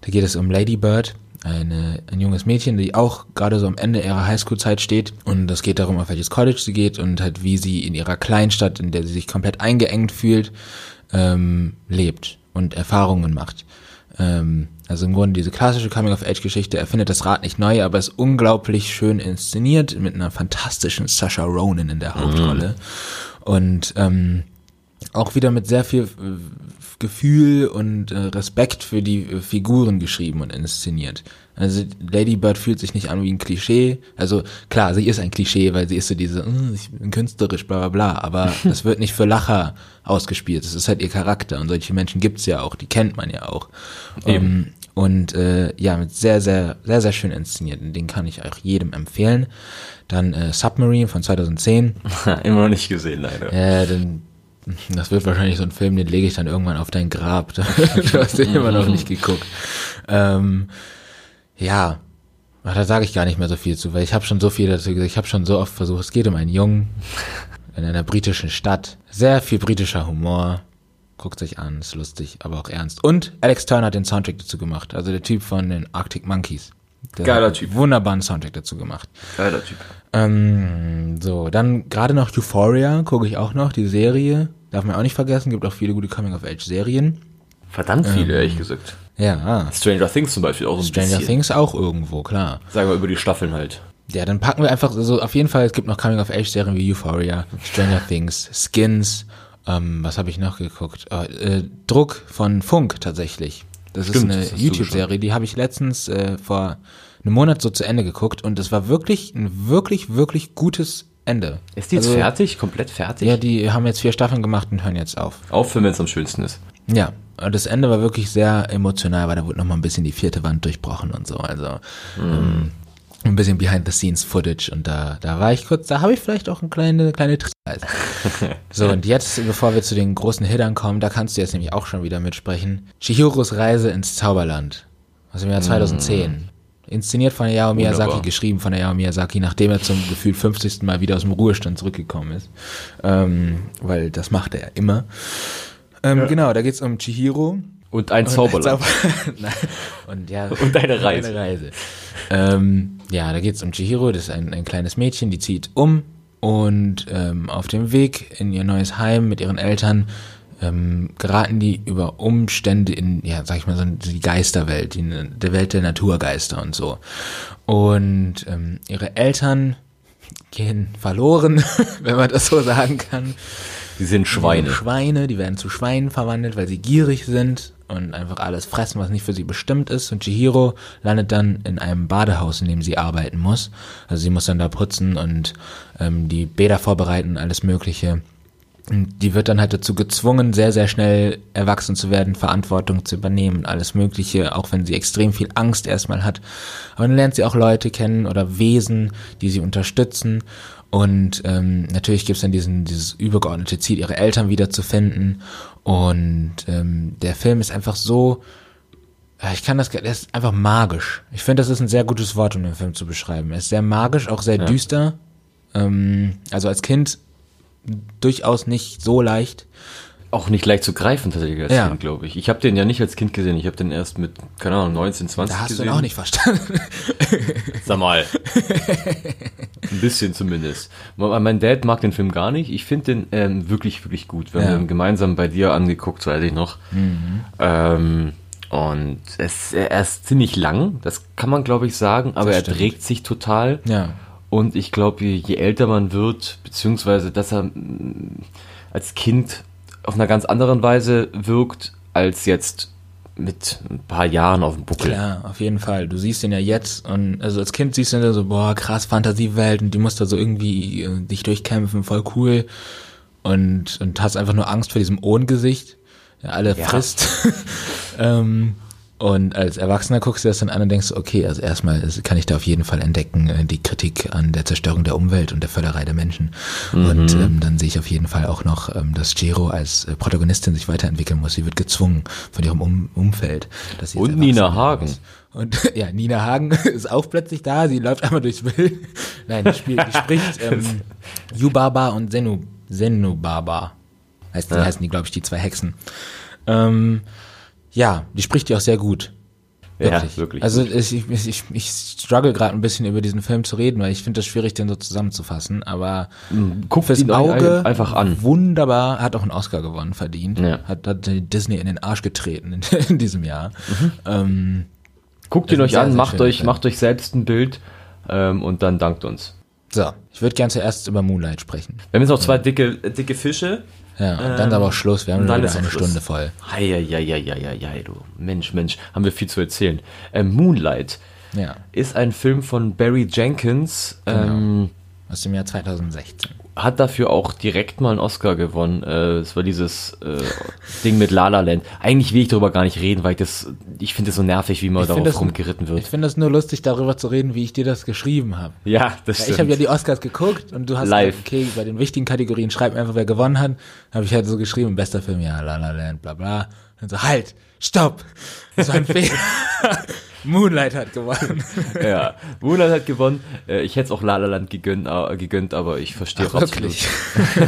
Da geht es um Lady Bird, eine, ein junges Mädchen, die auch gerade so am Ende ihrer Highschool-Zeit steht. Und es geht darum, auf welches College sie geht und halt wie sie in ihrer Kleinstadt, in der sie sich komplett eingeengt fühlt, ähm, lebt und Erfahrungen macht. Ähm, also im Grunde diese klassische Coming-of-Age-Geschichte erfindet das Rad nicht neu, aber ist unglaublich schön inszeniert mit einer fantastischen Sasha Ronan in der Hauptrolle. Und ähm, auch wieder mit sehr viel äh, Gefühl und äh, Respekt für die äh, Figuren geschrieben und inszeniert. Also Lady Bird fühlt sich nicht an wie ein Klischee. Also klar, sie ist ein Klischee, weil sie ist so diese, "Äh, ich bin künstlerisch, bla bla bla, aber das wird nicht für Lacher ausgespielt. Das ist halt ihr Charakter und solche Menschen gibt's ja auch, die kennt man ja auch. Ähm, und äh, ja, mit sehr, sehr, sehr, sehr schön inszeniert. Den kann ich auch jedem empfehlen. Dann äh, Submarine von 2010. Immer noch nicht gesehen, leider. Ja, dann, das wird wahrscheinlich so ein Film, den lege ich dann irgendwann auf dein Grab. du hast den immer noch nicht geguckt. Ähm, ja, Ach, da sage ich gar nicht mehr so viel zu, weil ich habe schon so viel dazu gesagt. Ich habe schon so oft versucht, es geht um einen Jungen in einer britischen Stadt. Sehr viel britischer Humor. Guckt sich an, ist lustig, aber auch ernst. Und Alex Turner hat den Soundtrack dazu gemacht, also der Typ von den Arctic Monkeys. Der Geiler Typ. Wunderbaren Soundtrack dazu gemacht. Geiler Typ. Ähm, so, dann gerade noch Euphoria, gucke ich auch noch, die Serie. Darf man auch nicht vergessen, gibt auch viele gute Coming-of-Age-Serien. Verdammt viele, ehrlich gesagt. Ja, Stranger Things zum Beispiel auch so ein Stranger bisschen. Things auch irgendwo, klar. Sagen wir über die Staffeln halt. Ja, dann packen wir einfach so, auf jeden Fall, es gibt noch Coming-of-Age-Serien wie Euphoria, Stranger Things, Skins, ähm, was habe ich noch geguckt? Äh, äh, Druck von Funk tatsächlich. Das Stimmt, ist eine YouTube-Serie, die habe ich letztens äh, vor einem Monat so zu Ende geguckt und es war wirklich ein wirklich, wirklich gutes Ende. Ist die jetzt Also, fertig? Komplett fertig? Ja, die haben jetzt vier Staffeln gemacht und hören jetzt auf. Aufhören, wenn es am schönsten ist. Ja, und das Ende war wirklich sehr emotional, weil da wurde nochmal ein bisschen die vierte Wand durchbrochen und so. Also ähm, ein bisschen Behind-the-Scenes-Footage und da, da war ich kurz, da habe ich vielleicht auch eine kleine, kleine Tristesse. so, und jetzt, bevor wir zu den großen Hittern kommen, da kannst du jetzt nämlich auch schon wieder mitsprechen. Chihiros Reise ins Zauberland aus dem Jahr 2010. Inszeniert von Hayao Miyazaki, Wunderbar. geschrieben von Hayao Miyazaki, nachdem er zum Gefühl 50. Mal wieder aus dem Ruhestand zurückgekommen ist. Ähm, weil das macht er ja immer. Ähm, Genau, da geht's um Chihiro. Und ein Und Zauberland. Zauber- und ja. Und eine Reise. Eine Reise. Ähm, ja, da geht's um Chihiro, das ist ein, ein kleines Mädchen, die zieht um und ähm, auf dem Weg in ihr neues Heim mit ihren Eltern ähm, geraten die über Umstände in, ja, sag ich mal, so die Geisterwelt, die, der Welt der Naturgeister und so. Und ähm, ihre Eltern gehen verloren, wenn man das so sagen kann. Die sind Schweine. Schweine, die werden zu Schweinen verwandelt, weil sie gierig sind und einfach alles fressen, was nicht für sie bestimmt ist. Und Chihiro landet dann in einem Badehaus, in dem sie arbeiten muss. Also sie muss dann da putzen und ähm, die Bäder vorbereiten, alles Mögliche. Und die wird dann halt dazu gezwungen, sehr, sehr schnell erwachsen zu werden, Verantwortung zu übernehmen, alles Mögliche, auch wenn sie extrem viel Angst erstmal hat. Aber dann lernt sie auch Leute kennen oder Wesen, die sie unterstützen. Und ähm, natürlich gibt es dann diesen, dieses übergeordnete Ziel, ihre Eltern wiederzufinden. Und ähm, der Film ist einfach so, ich kann das, der ist einfach magisch. Ich finde, das ist ein sehr gutes Wort, um den Film zu beschreiben. Er ist sehr magisch, auch sehr ja. düster. Ähm, also als Kind durchaus nicht so leicht. Auch nicht leicht zu greifen tatsächlich als ja. Kind, glaube ich. Ich habe den ja nicht als Kind gesehen. Ich habe den erst mit, keine Ahnung, 19, 20 da hast gesehen. du den auch nicht verstanden. Sag mal. Ein bisschen zumindest. Mein Dad mag den Film gar nicht. Ich finde den ähm, wirklich, wirklich gut. Wir ja. haben den gemeinsam bei dir angeguckt, weiß ich noch. Mhm. Ähm, und es, er ist ziemlich lang, das kann man glaube ich sagen, aber er trägt sich total. Ja. Und ich glaube, je älter man wird, beziehungsweise dass er mm, als Kind auf einer ganz anderen Weise wirkt, als jetzt mit ein paar Jahren auf dem Buckel. Klar, auf jeden Fall. Du siehst ihn ja jetzt und also als Kind siehst du ihn so, boah, krass Fantasiewelt und die musst da so irgendwie äh, dich durchkämpfen, voll cool. Und, und hast einfach nur Angst vor diesem Ohngesicht, der alle ja. frisst. ähm, und als Erwachsener guckst du das dann an und denkst, okay, also erstmal kann ich da auf jeden Fall entdecken, äh, die Kritik an der Zerstörung der Umwelt und der Völlerei der Menschen. Mhm. Und ähm, dann sehe ich auf jeden Fall auch noch, ähm, dass Jiro als äh, Protagonistin sich weiterentwickeln muss. Sie wird gezwungen von ihrem um Umfeld. Dass sie und Nina Hagen. Muss. Und ja, Nina Hagen ist auch plötzlich da, sie läuft einmal durchs Bild. Nein, die, spielt, die spricht ähm, Yubaba und Zenubaba. Heißt, ja. heißen die, glaube ich, die zwei Hexen. Ähm, ja, die spricht die auch sehr gut. Wirklich. Ja, wirklich. Also ich, ich, ich, struggle gerade ein bisschen über diesen Film zu reden, weil ich finde das schwierig, den so zusammenzufassen. Aber hm, guckt fürs Auge einfach an. Wunderbar, hat auch einen Oscar gewonnen, verdient. Ja. Hat, hat Disney in den Arsch getreten in, in diesem Jahr. Mhm. Ähm, Guckt ihn euch an, macht euch, macht euch selbst ein Bild ähm, und dann dankt uns. So, ich würde gern zuerst über Moonlight sprechen. Wir haben jetzt noch zwei dicke, dicke Fische. Ja, und dann ist aber auch Schluss. Wir haben dann ist eine Schluss. Stunde voll. Heieieiei, du Mensch, Mensch, haben wir viel zu erzählen. Ähm, Moonlight ja. ist ein Film von Barry Jenkins. Genau. Ähm, Aus dem Jahr 2016 hat dafür auch direkt mal einen Oscar gewonnen. Äh, es war dieses äh, Ding mit La La Land. Eigentlich will ich darüber gar nicht reden, weil ich das, ich finde es so nervig, wie man ich darauf rumgeritten wird. Ich finde es nur lustig, darüber zu reden, wie ich dir das geschrieben habe. Ja, das stimmt. Ich habe ja die Oscars geguckt und du hast Live. Gesagt, okay, bei den wichtigen Kategorien schreib einfach, wer gewonnen hat. Habe ich halt so geschrieben, bester Film, ja, La La Land, bla bla. Und so, halt, stopp. Das war ein Fehler. Moonlight hat gewonnen. ja, Moonlight hat gewonnen. Äh, ich hätte es auch La La Land gegönnt, äh, gegönnt aber ich verstehe auch absolut.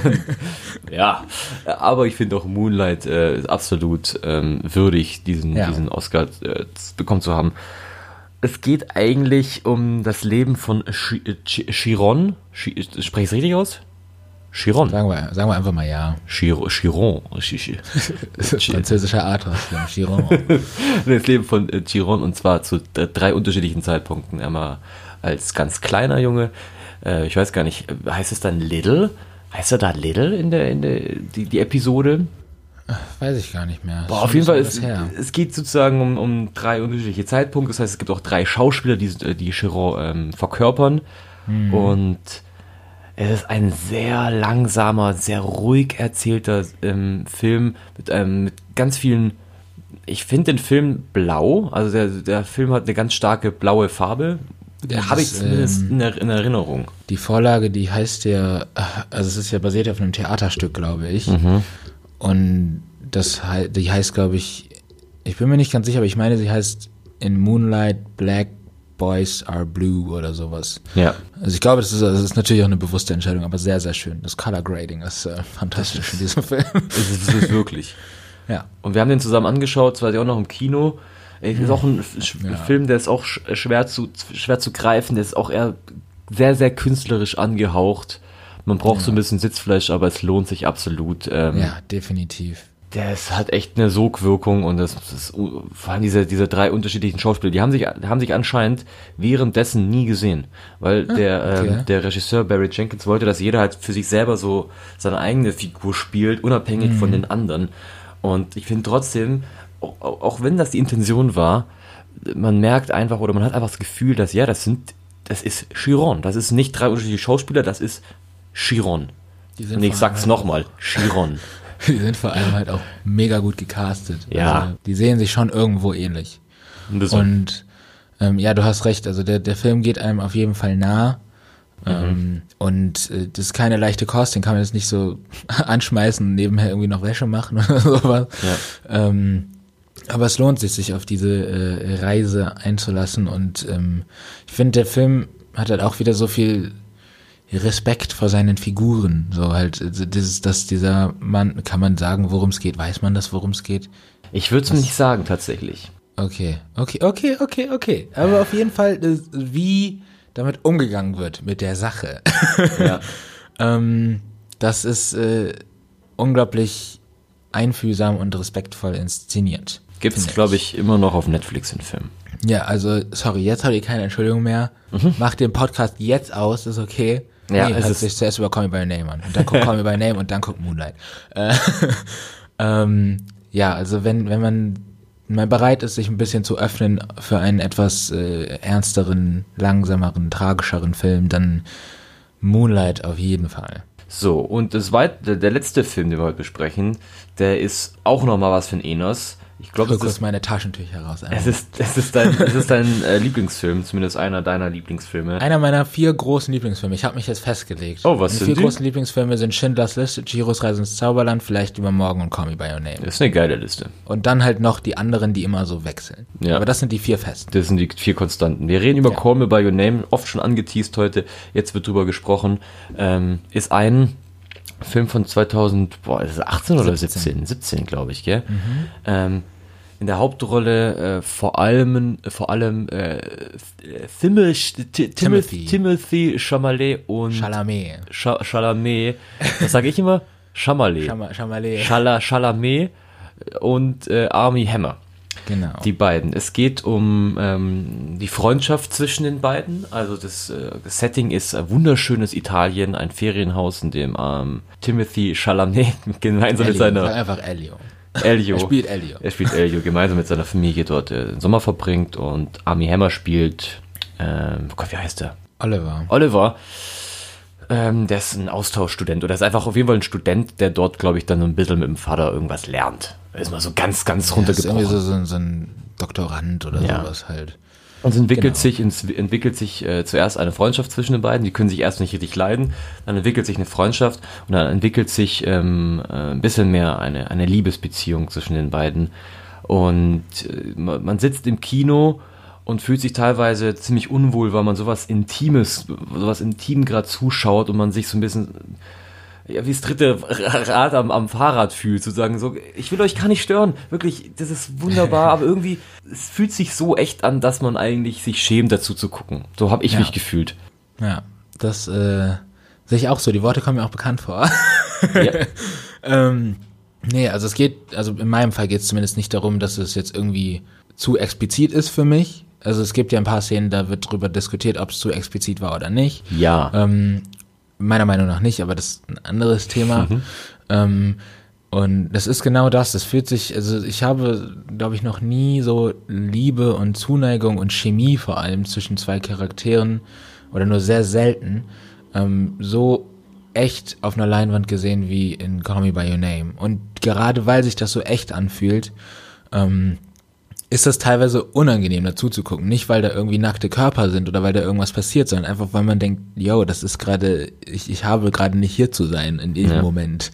ja, aber ich finde auch Moonlight äh, absolut ähm, würdig, diesen, ja. diesen Oscar äh, bekommen zu haben. Es geht eigentlich um das Leben von Chiron. Spreche ich es richtig aus? Chiron. Sagen wir, sagen wir einfach mal ja. Chiron. Chiron. Französischer Athos. Chiron. das Leben von äh, Chiron und zwar zu drei unterschiedlichen Zeitpunkten. Einmal als ganz kleiner Junge. Äh, ich weiß gar nicht, heißt es dann Little? Heißt er da Little in der, in der die, die Episode? Weiß ich gar nicht mehr. Boah, auf jeden Fall, es, es geht sozusagen um, um drei unterschiedliche Zeitpunkte. Das heißt, es gibt auch drei Schauspieler, die, die Chiron ähm, verkörpern. Hm. Und es ist ein sehr langsamer, sehr ruhig erzählter ähm, Film mit, ähm, mit ganz vielen. Ich finde den Film blau, also der, der Film hat eine ganz starke blaue Farbe. Ja, Habe ich zumindest ähm, in, in, Erinnerung. Die Vorlage, die heißt ja, also es ist ja basiert auf einem Theaterstück, glaube ich. Mhm. Und das die heißt, glaube ich, ich bin mir nicht ganz sicher, aber ich meine, sie heißt In Moonlight Black Boys are Blue oder sowas. Ja. Also ich glaube, das ist, das ist natürlich auch eine bewusste Entscheidung, aber sehr, sehr schön. Das Color Grading ist äh, fantastisch das ist, in diesem Film. Das ist, das ist wirklich. ja. Und wir haben den zusammen angeschaut, zwar auch noch im Kino. Es ist auch ein ja. Film, der ist auch schwer zu, schwer zu greifen, der ist auch eher sehr, sehr künstlerisch angehaucht. Man braucht ja. so ein bisschen Sitzfleisch, aber es lohnt sich absolut. Ähm, ja, definitiv Das hat echt eine Sogwirkung und das, das allem diese, diese drei unterschiedlichen Schauspieler, die haben sich, haben sich anscheinend währenddessen nie gesehen. Weil der, okay. ähm, der Regisseur Barry Jenkins wollte, dass jeder halt für sich selber so seine eigene Figur spielt, unabhängig von den anderen. Und ich finde trotzdem, auch, auch wenn das die Intention war, man merkt einfach oder man hat einfach das Gefühl, dass ja, das sind, das ist Chiron. Das ist nicht drei unterschiedliche Schauspieler, das ist Chiron. Und ich sag's nochmal, Chiron. Die sind vor allem halt auch mega gut gecastet. Ja. Also, die sehen sich schon irgendwo ähnlich. Und ähm, ja, du hast recht, also der, der Film geht einem auf jeden Fall nah. Ähm, und äh, das ist keine leichte Kost, den kann man jetzt nicht so anschmeißen und nebenher irgendwie noch Wäsche machen oder sowas. Ja. Ähm, aber es lohnt sich, sich auf diese äh, Reise einzulassen und ähm, ich finde, der Film hat halt auch wieder so viel Respekt vor seinen Figuren. So halt, dieses, dass dieser Mann, kann man sagen, worum es geht? Weiß man das, worum es geht? Ich würde es nicht sagen, tatsächlich. Okay, okay, okay, okay, okay. Aber auf jeden Fall, wie damit umgegangen wird mit der Sache. Ja. ähm, das ist äh, unglaublich einfühlsam und respektvoll inszeniert. Gibt's, finde glaube ich, immer noch auf Netflix den Film. Ja, also, sorry, jetzt habt ihr keine Entschuldigung mehr. Macht den Podcast jetzt aus, ist okay. Ja, nee, es hört ist- sich zuerst über Call Me By Your Name an. Und dann guckt Call Me By Your Name und dann guckt Moonlight. Äh, ähm, ja, also wenn, wenn man mal bereit ist, sich ein bisschen zu öffnen für einen etwas äh, ernsteren, langsameren, tragischeren Film, dann Moonlight auf jeden Fall. So, und das weit, der, der letzte Film, den wir heute besprechen, der ist auch nochmal was für ein Enos. Ich glaube, es ist, meine Taschentücher raus. es ist, es ist dein, es ist dein äh, Lieblingsfilm, zumindest einer deiner Lieblingsfilme. Einer meiner vier großen Lieblingsfilme. Ich habe mich jetzt festgelegt. Oh, was Meine sind vier die? großen Lieblingsfilme sind Schindlers Liste, Chihiros Reise ins Zauberland, vielleicht Übermorgen und Call Me By Your Name. Das ist eine geile Liste. Und dann halt noch die anderen, die immer so wechseln. Ja. Aber das sind die vier festen. Das sind die vier Konstanten. Wir reden über Ja. Call Me By Your Name, oft schon angeteased heute, jetzt wird drüber gesprochen. Ähm, ist ein Film von 2000, boah, ist es 18 oder 17? 17? 17, glaube ich, gell? Ähm, in der Hauptrolle äh, vor allem, vor allem äh, Timothy, Timothy, Timothy. Chalamet und Chalamet. Cha- Chalamet. Was sage ich immer? Chalamet. Chalamet. Chala, Chalamet und äh, Army Hammer. Genau. Die beiden. Es geht um ähm, die Freundschaft zwischen den beiden. Also das, äh, das Setting ist ein wunderschönes Italien, ein Ferienhaus, in dem ähm, Timothy Chalamet gemeinsam mit Elio. Sag seiner einfach Elio. Elio, Er spielt Elio. er spielt Elio gemeinsam mit seiner Familie dort äh, den Sommer verbringt und Army Hammer spielt, ähm, oh Gott, wie heißt der? Oliver. Oliver. Ähm, der ist ein Austauschstudent oder ist einfach auf jeden Fall ein Student, der dort, glaube ich, dann ein bisschen mit dem Vater irgendwas lernt. Ist mal so ganz, ganz Das ist runtergebrochen. irgendwie so, so, so ein Doktorand oder Ja. sowas halt. Und es entwickelt Genau. sich, ins, entwickelt sich äh, zuerst eine Freundschaft zwischen den beiden. Die können sich erst nicht richtig leiden. Dann entwickelt sich eine Freundschaft und dann entwickelt sich ähm, äh, ein bisschen mehr eine, eine Liebesbeziehung zwischen den beiden. Und äh, man sitzt im Kino und fühlt sich teilweise ziemlich unwohl, weil man sowas Intimes, sowas Intim gerade zuschaut und man sich so ein bisschen ja, wie das dritte Rad am, am Fahrrad fühlt, zu sagen, so, ich will euch gar nicht stören, wirklich, das ist wunderbar, aber irgendwie, es fühlt sich so echt an, dass man eigentlich sich schämt, dazu zu gucken. So habe ich Ja. mich gefühlt. Ja, das äh, sehe ich auch so. Die Worte kommen mir auch bekannt vor. Ja. ähm, nee, also es geht, also in meinem Fall geht es zumindest nicht darum, dass es jetzt irgendwie zu explizit ist für mich. Also es gibt ja ein paar Szenen, da wird drüber diskutiert, ob es zu explizit war oder nicht. ja. Ähm, meiner Meinung nach nicht, aber das ist ein anderes Thema. Ähm, und das ist genau das. Das fühlt sich, also ich habe, glaube ich, noch nie so Liebe und Zuneigung und Chemie vor allem zwischen zwei Charakteren oder nur sehr selten ähm, so echt auf einer Leinwand gesehen wie in Call Me By Your Name. Und gerade weil sich das so echt anfühlt, ähm, ist das teilweise unangenehm dazu zu gucken. Nicht, weil da irgendwie nackte Körper sind oder weil da irgendwas passiert, sondern einfach, weil man denkt, yo, das ist gerade, ich, ich habe gerade nicht hier zu sein in diesem Ja. Moment.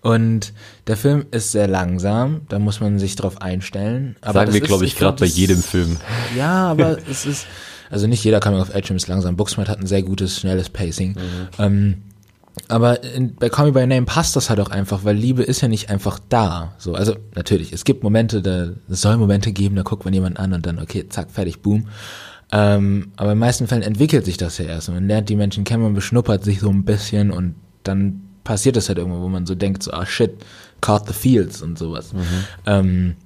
Und der Film ist sehr langsam, da muss man sich drauf einstellen. Aber Sagen das wir, glaube ich, gerade bei jedem Film. Ja, aber es ist, also nicht jeder Coming of Age ist langsam. Booksmart hat ein sehr gutes, schnelles Pacing. Ähm, aber in, bei Call Me By Name passt das halt auch einfach, weil Liebe ist ja nicht einfach da. So, also natürlich, es gibt Momente, da es soll Momente geben, da guckt man jemanden an und dann, okay, zack, fertig, boom. Ähm, aber in den meisten Fällen entwickelt sich das ja erst. Und man lernt die Menschen kennen, man beschnuppert sich so ein bisschen und dann passiert das halt irgendwo, wo man so denkt, so, ah shit, caught the fields und sowas. Ähm,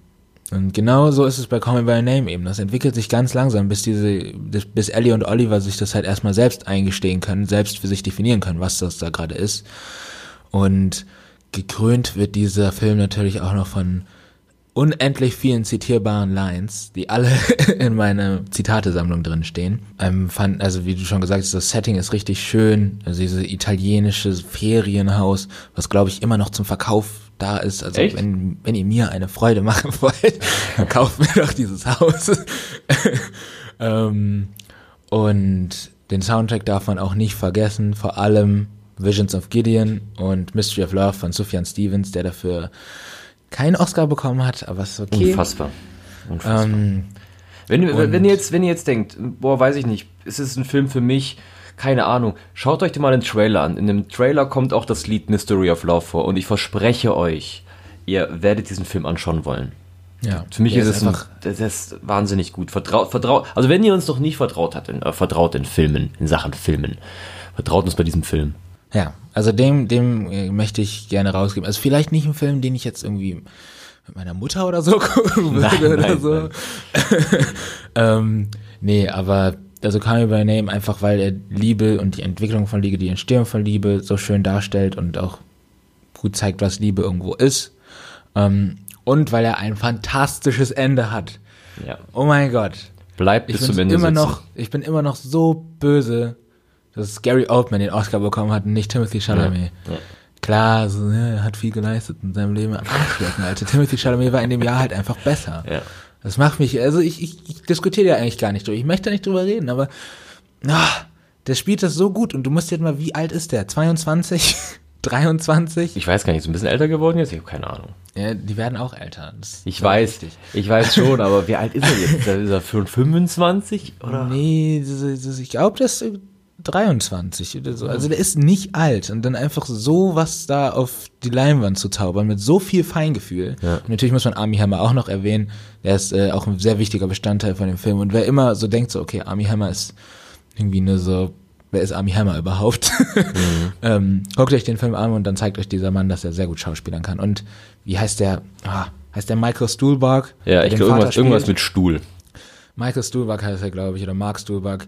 und genau so ist es bei Call Me By Your Name eben. Das entwickelt sich ganz langsam, bis diese, bis bis Ellie und Oliver sich das halt erstmal selbst eingestehen können, selbst für sich definieren können, was das da gerade ist. Und gekrönt wird dieser Film natürlich auch noch von unendlich vielen zitierbaren Lines, die alle in meiner Zitatesammlung drin stehen. Ähm, fand, also wie du schon gesagt hast, das Setting ist richtig schön. Also dieses italienische Ferienhaus, was glaube ich immer noch zum Verkauf da ist. Also Echt? wenn, wenn ihr mir eine Freude machen wollt, dann kauft mir doch dieses Haus. ähm, und den Soundtrack darf man auch nicht vergessen, vor allem Visions of Gideon und Mystery of Love von Sufjan Stevens, der dafür keinen Oscar bekommen hat, aber es ist okay. Unfassbar. Unfassbar. Ähm, Wenn, Und- wenn, ihr jetzt, wenn ihr jetzt denkt, boah, weiß ich nicht, ist es ein Film für mich? Keine Ahnung. Schaut euch den mal den Trailer an. In dem Trailer kommt auch das Lied Mystery of Love vor und ich verspreche euch, ihr werdet diesen Film anschauen wollen. ja, Für mich ist es ein, einfach, das ist wahnsinnig gut. Vertraut, vertraut, also wenn ihr uns noch nie vertraut habt, in, äh, vertraut in Filmen, in Sachen Filmen, vertraut uns bei diesem Film. ja, also dem, dem äh, möchte ich gerne rausgeben. Also vielleicht nicht ein Film, den ich jetzt irgendwie mit meiner Mutter oder so gucken würde Nein, oder nein, so. nein. ähm, nee, aber also Call Me By Name einfach, weil er Liebe und die Entwicklung von Liebe, die Entstehung von Liebe so schön darstellt und auch gut zeigt, was Liebe irgendwo ist. Ähm, und weil er ein fantastisches Ende hat. Ja. Oh mein Gott. Bleibt Ich bis zum bin Ende immer sitzen. noch, ich bin immer noch so böse, dass Gary Oldman den Oscar bekommen hat und nicht Timothy Chalamet. Ja. Klar, so, ja, er hat viel geleistet in seinem Leben. Arschlecken, Alter. Timothy Chalamet war in dem Jahr halt einfach besser. Ja. Das macht mich, also ich, ich, ich diskutiere ja eigentlich gar nicht durch. Ich möchte da nicht drüber reden, aber ah, der spielt das so gut und du musst jetzt mal, wie alt ist der? 22? 23? Ich weiß gar nicht, ist ein bisschen älter geworden jetzt? Ich habe keine Ahnung. Ja, die werden auch älter. Ich weiß, richtig. ich weiß schon, aber wie alt ist er jetzt? Ist er- Ist er für 25 oder? Nee, ich glaube, das 23 oder so. Also der ist nicht alt und dann einfach so was da auf die Leinwand zu zaubern mit so viel Feingefühl. Ja. Und natürlich muss man Army Hammer auch noch erwähnen. Der ist äh, auch ein sehr wichtiger Bestandteil von dem Film. Und wer immer so denkt, so, okay, Army Hammer ist irgendwie nur so, wer ist Army Hammer überhaupt? ähm, guckt euch den Film an und dann zeigt euch dieser Mann, dass er sehr gut schauspielern kann. Und wie heißt der? Ah, heißt der Michael Stuhlbarg? Ja, ich glaube irgendwas, irgendwas mit Stuhl. Michael Stuhlbarg heißt er, glaube ich, oder Mark Stuhlbarg,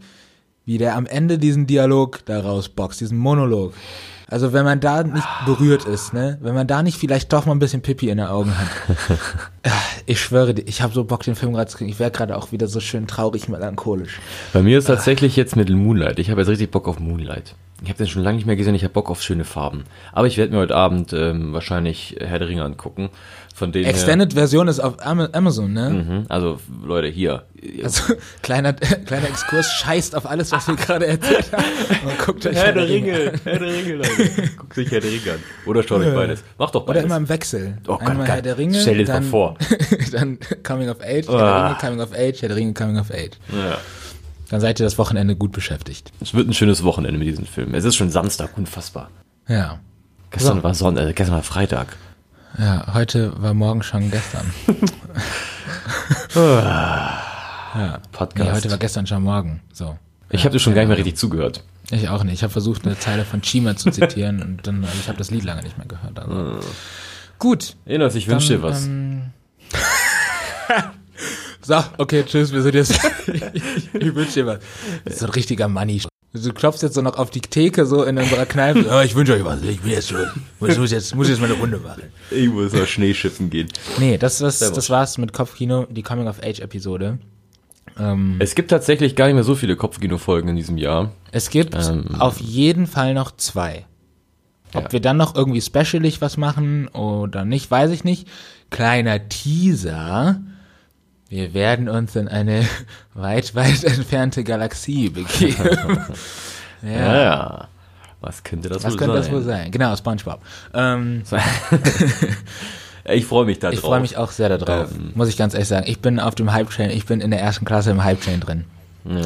wie der am Ende diesen Dialog da rausboxt, diesen Monolog. Also wenn man da nicht berührt ist, ne, wenn man da nicht vielleicht doch mal ein bisschen Pipi in den Augen hat. Ich schwöre dir, ich habe so Bock, den Film gerade zu kriegen. Ich wäre gerade auch wieder so schön traurig, melancholisch. Bei mir ist tatsächlich jetzt mit Moonlight. Ich habe jetzt richtig Bock auf Moonlight. Ich habe den schon lange nicht mehr gesehen. Ich habe Bock auf schöne Farben. Aber ich werde mir heute Abend ähm, wahrscheinlich Herr der Ringe angucken. Von denen Extended-Version ist auf Am- Amazon, ne? Mhm, also Leute, hier. Also kleiner, kleiner Exkurs, scheißt auf alles, was wir gerade erzählt haben. Und guckt euch Herr der Ringe. Herr der Ringe, Leute. Guckt euch Herr der Ringe an. Oder schaut euch beides. Macht doch Oder beides. immer im Wechsel. Oh Gott, Einmal. Herr der Ringe, Stell dir das mal vor. dann Coming of Age, Herr Ah. der Ringe, Coming of Age, Herr der Ringe, Coming of Age. ja. Dann seid ihr das Wochenende gut beschäftigt. Es wird ein schönes Wochenende mit diesem Film. Es ist schon Samstag, unfassbar. Ja. Gestern So. war Sonntag, äh, gestern war Freitag. Ja, heute war morgen schon gestern. ja. Podcast. Nee, heute war gestern schon morgen. So. ich habe dir schon gar nicht mehr richtig zugehört. Ich auch nicht. Ich habe versucht, eine Zeile von Chima zu zitieren und dann, ich habe das Lied lange nicht mehr gehört. Also. Gut. Enos, ich wünsche dir was. Ähm, so, okay, tschüss, wir sind jetzt. ich wünsche dir was. Das ist so ein richtiger Money. Du klopfst jetzt so noch auf die Theke so in unserer Kneipe. Ja, ich wünsche euch was. Ich bin jetzt schon. Muss, muss jetzt, muss jetzt mal eine Runde machen. Ich muss noch Schneeschiffen gehen. Nee, das, das, Servus. das war's mit Kopfkino, die Coming of Age Episode. Ähm, Es gibt tatsächlich gar nicht mehr so viele Kopfkino-Folgen in diesem Jahr. es gibt Ähm. auf jeden Fall noch zwei. Ob Ja. wir dann noch irgendwie specialig was machen oder nicht, weiß ich nicht. Kleiner Teaser. Wir werden uns in eine weit, weit entfernte Galaxie begeben. Ja, ja. Was könnte das Was wohl könnte sein? das wohl sein? Genau, SpongeBob. Ähm, Ich freue mich da ich drauf. freue mich auch sehr darauf, Ähm. muss ich ganz ehrlich sagen. Ich bin auf dem Hype-Train, ich bin in der ersten Klasse im Hype-Train drin. Ja.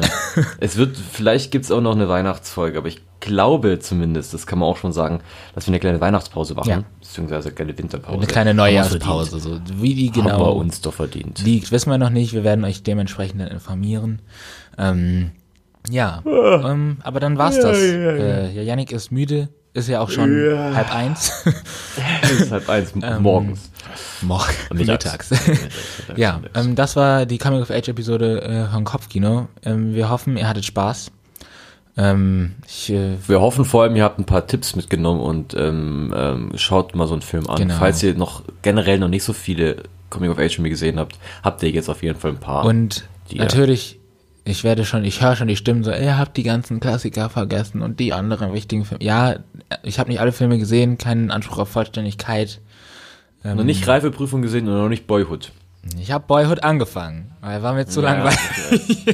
es wird, vielleicht gibt's auch noch eine Weihnachtsfolge, aber ich glaube zumindest, das kann man auch schon sagen, dass wir eine kleine Weihnachtspause machen, Ja. beziehungsweise eine kleine Winterpause. Eine kleine Neujahrspause. So. Wie die verdient. Haben wir genau uns doch verdient. liegt, wissen wir noch nicht. Wir werden euch dementsprechend dann informieren. Ähm, ja, ähm, aber dann war's das. Äh, ja, Yannick ist müde, ist ja auch schon Ja. halb eins. Ist halb eins Ähm, morgens. Morgen, Mittags. mittags. ja, ähm, das war die Coming-of-Age-Episode äh, von Kopfkino. Ähm, wir hoffen, ihr hattet Spaß. Ähm, ich, äh, Wir hoffen vor allem, ihr habt ein paar Tipps mitgenommen und ähm, ähm, schaut mal so einen Film an. Genau. Falls ihr noch generell noch nicht so viele Coming-of-Age-Filme gesehen habt, habt ihr jetzt auf jeden Fall ein paar. und natürlich, ich werde schon, ich höre schon die Stimmen so, ihr habt die ganzen Klassiker vergessen und die anderen wichtigen Filme. Ja, ich habe nicht alle Filme gesehen, keinen Anspruch auf Vollständigkeit. Ähm, noch nicht Reifeprüfung gesehen und noch nicht Boyhood. Ich habe Boyhood angefangen, weil war mir zu Ja, langweilig.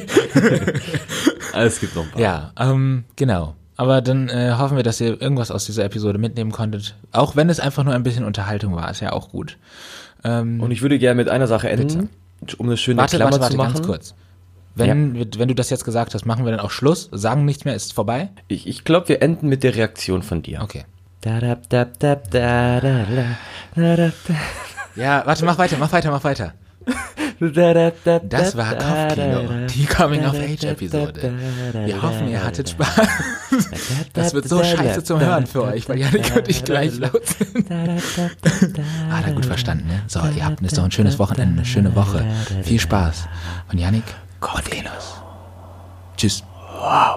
Es gibt noch ein paar. Ja, ähm, genau. Aber dann äh, hoffen wir, dass ihr irgendwas aus dieser Episode mitnehmen konntet. Auch wenn es einfach nur ein bisschen Unterhaltung war, ist ja auch gut. Ähm, Und ich würde gerne mit einer Sache enden, um eine schöne warte, Klammer warte, warte, zu machen. ganz kurz. Wenn, wenn du das jetzt gesagt hast, machen wir dann auch Schluss, sagen nichts mehr, ist vorbei? Ich, ich glaube, wir enden mit der Reaktion von dir. Okay. Ja, warte, mach weiter, mach weiter, mach weiter. Da, da, da, Das war Kopfkino, die Coming-of-Age-Episode. Wir hoffen, ihr hattet Spaß. Das wird so scheiße zum Hören für euch, weil Janik und ich gleich laut sind. Ah, da gut verstanden, ne? So, ihr habt jetzt noch ein schönes Wochenende, eine schöne Woche. Viel Spaß. Und Janik, Kopfkinos. Tschüss. Wow.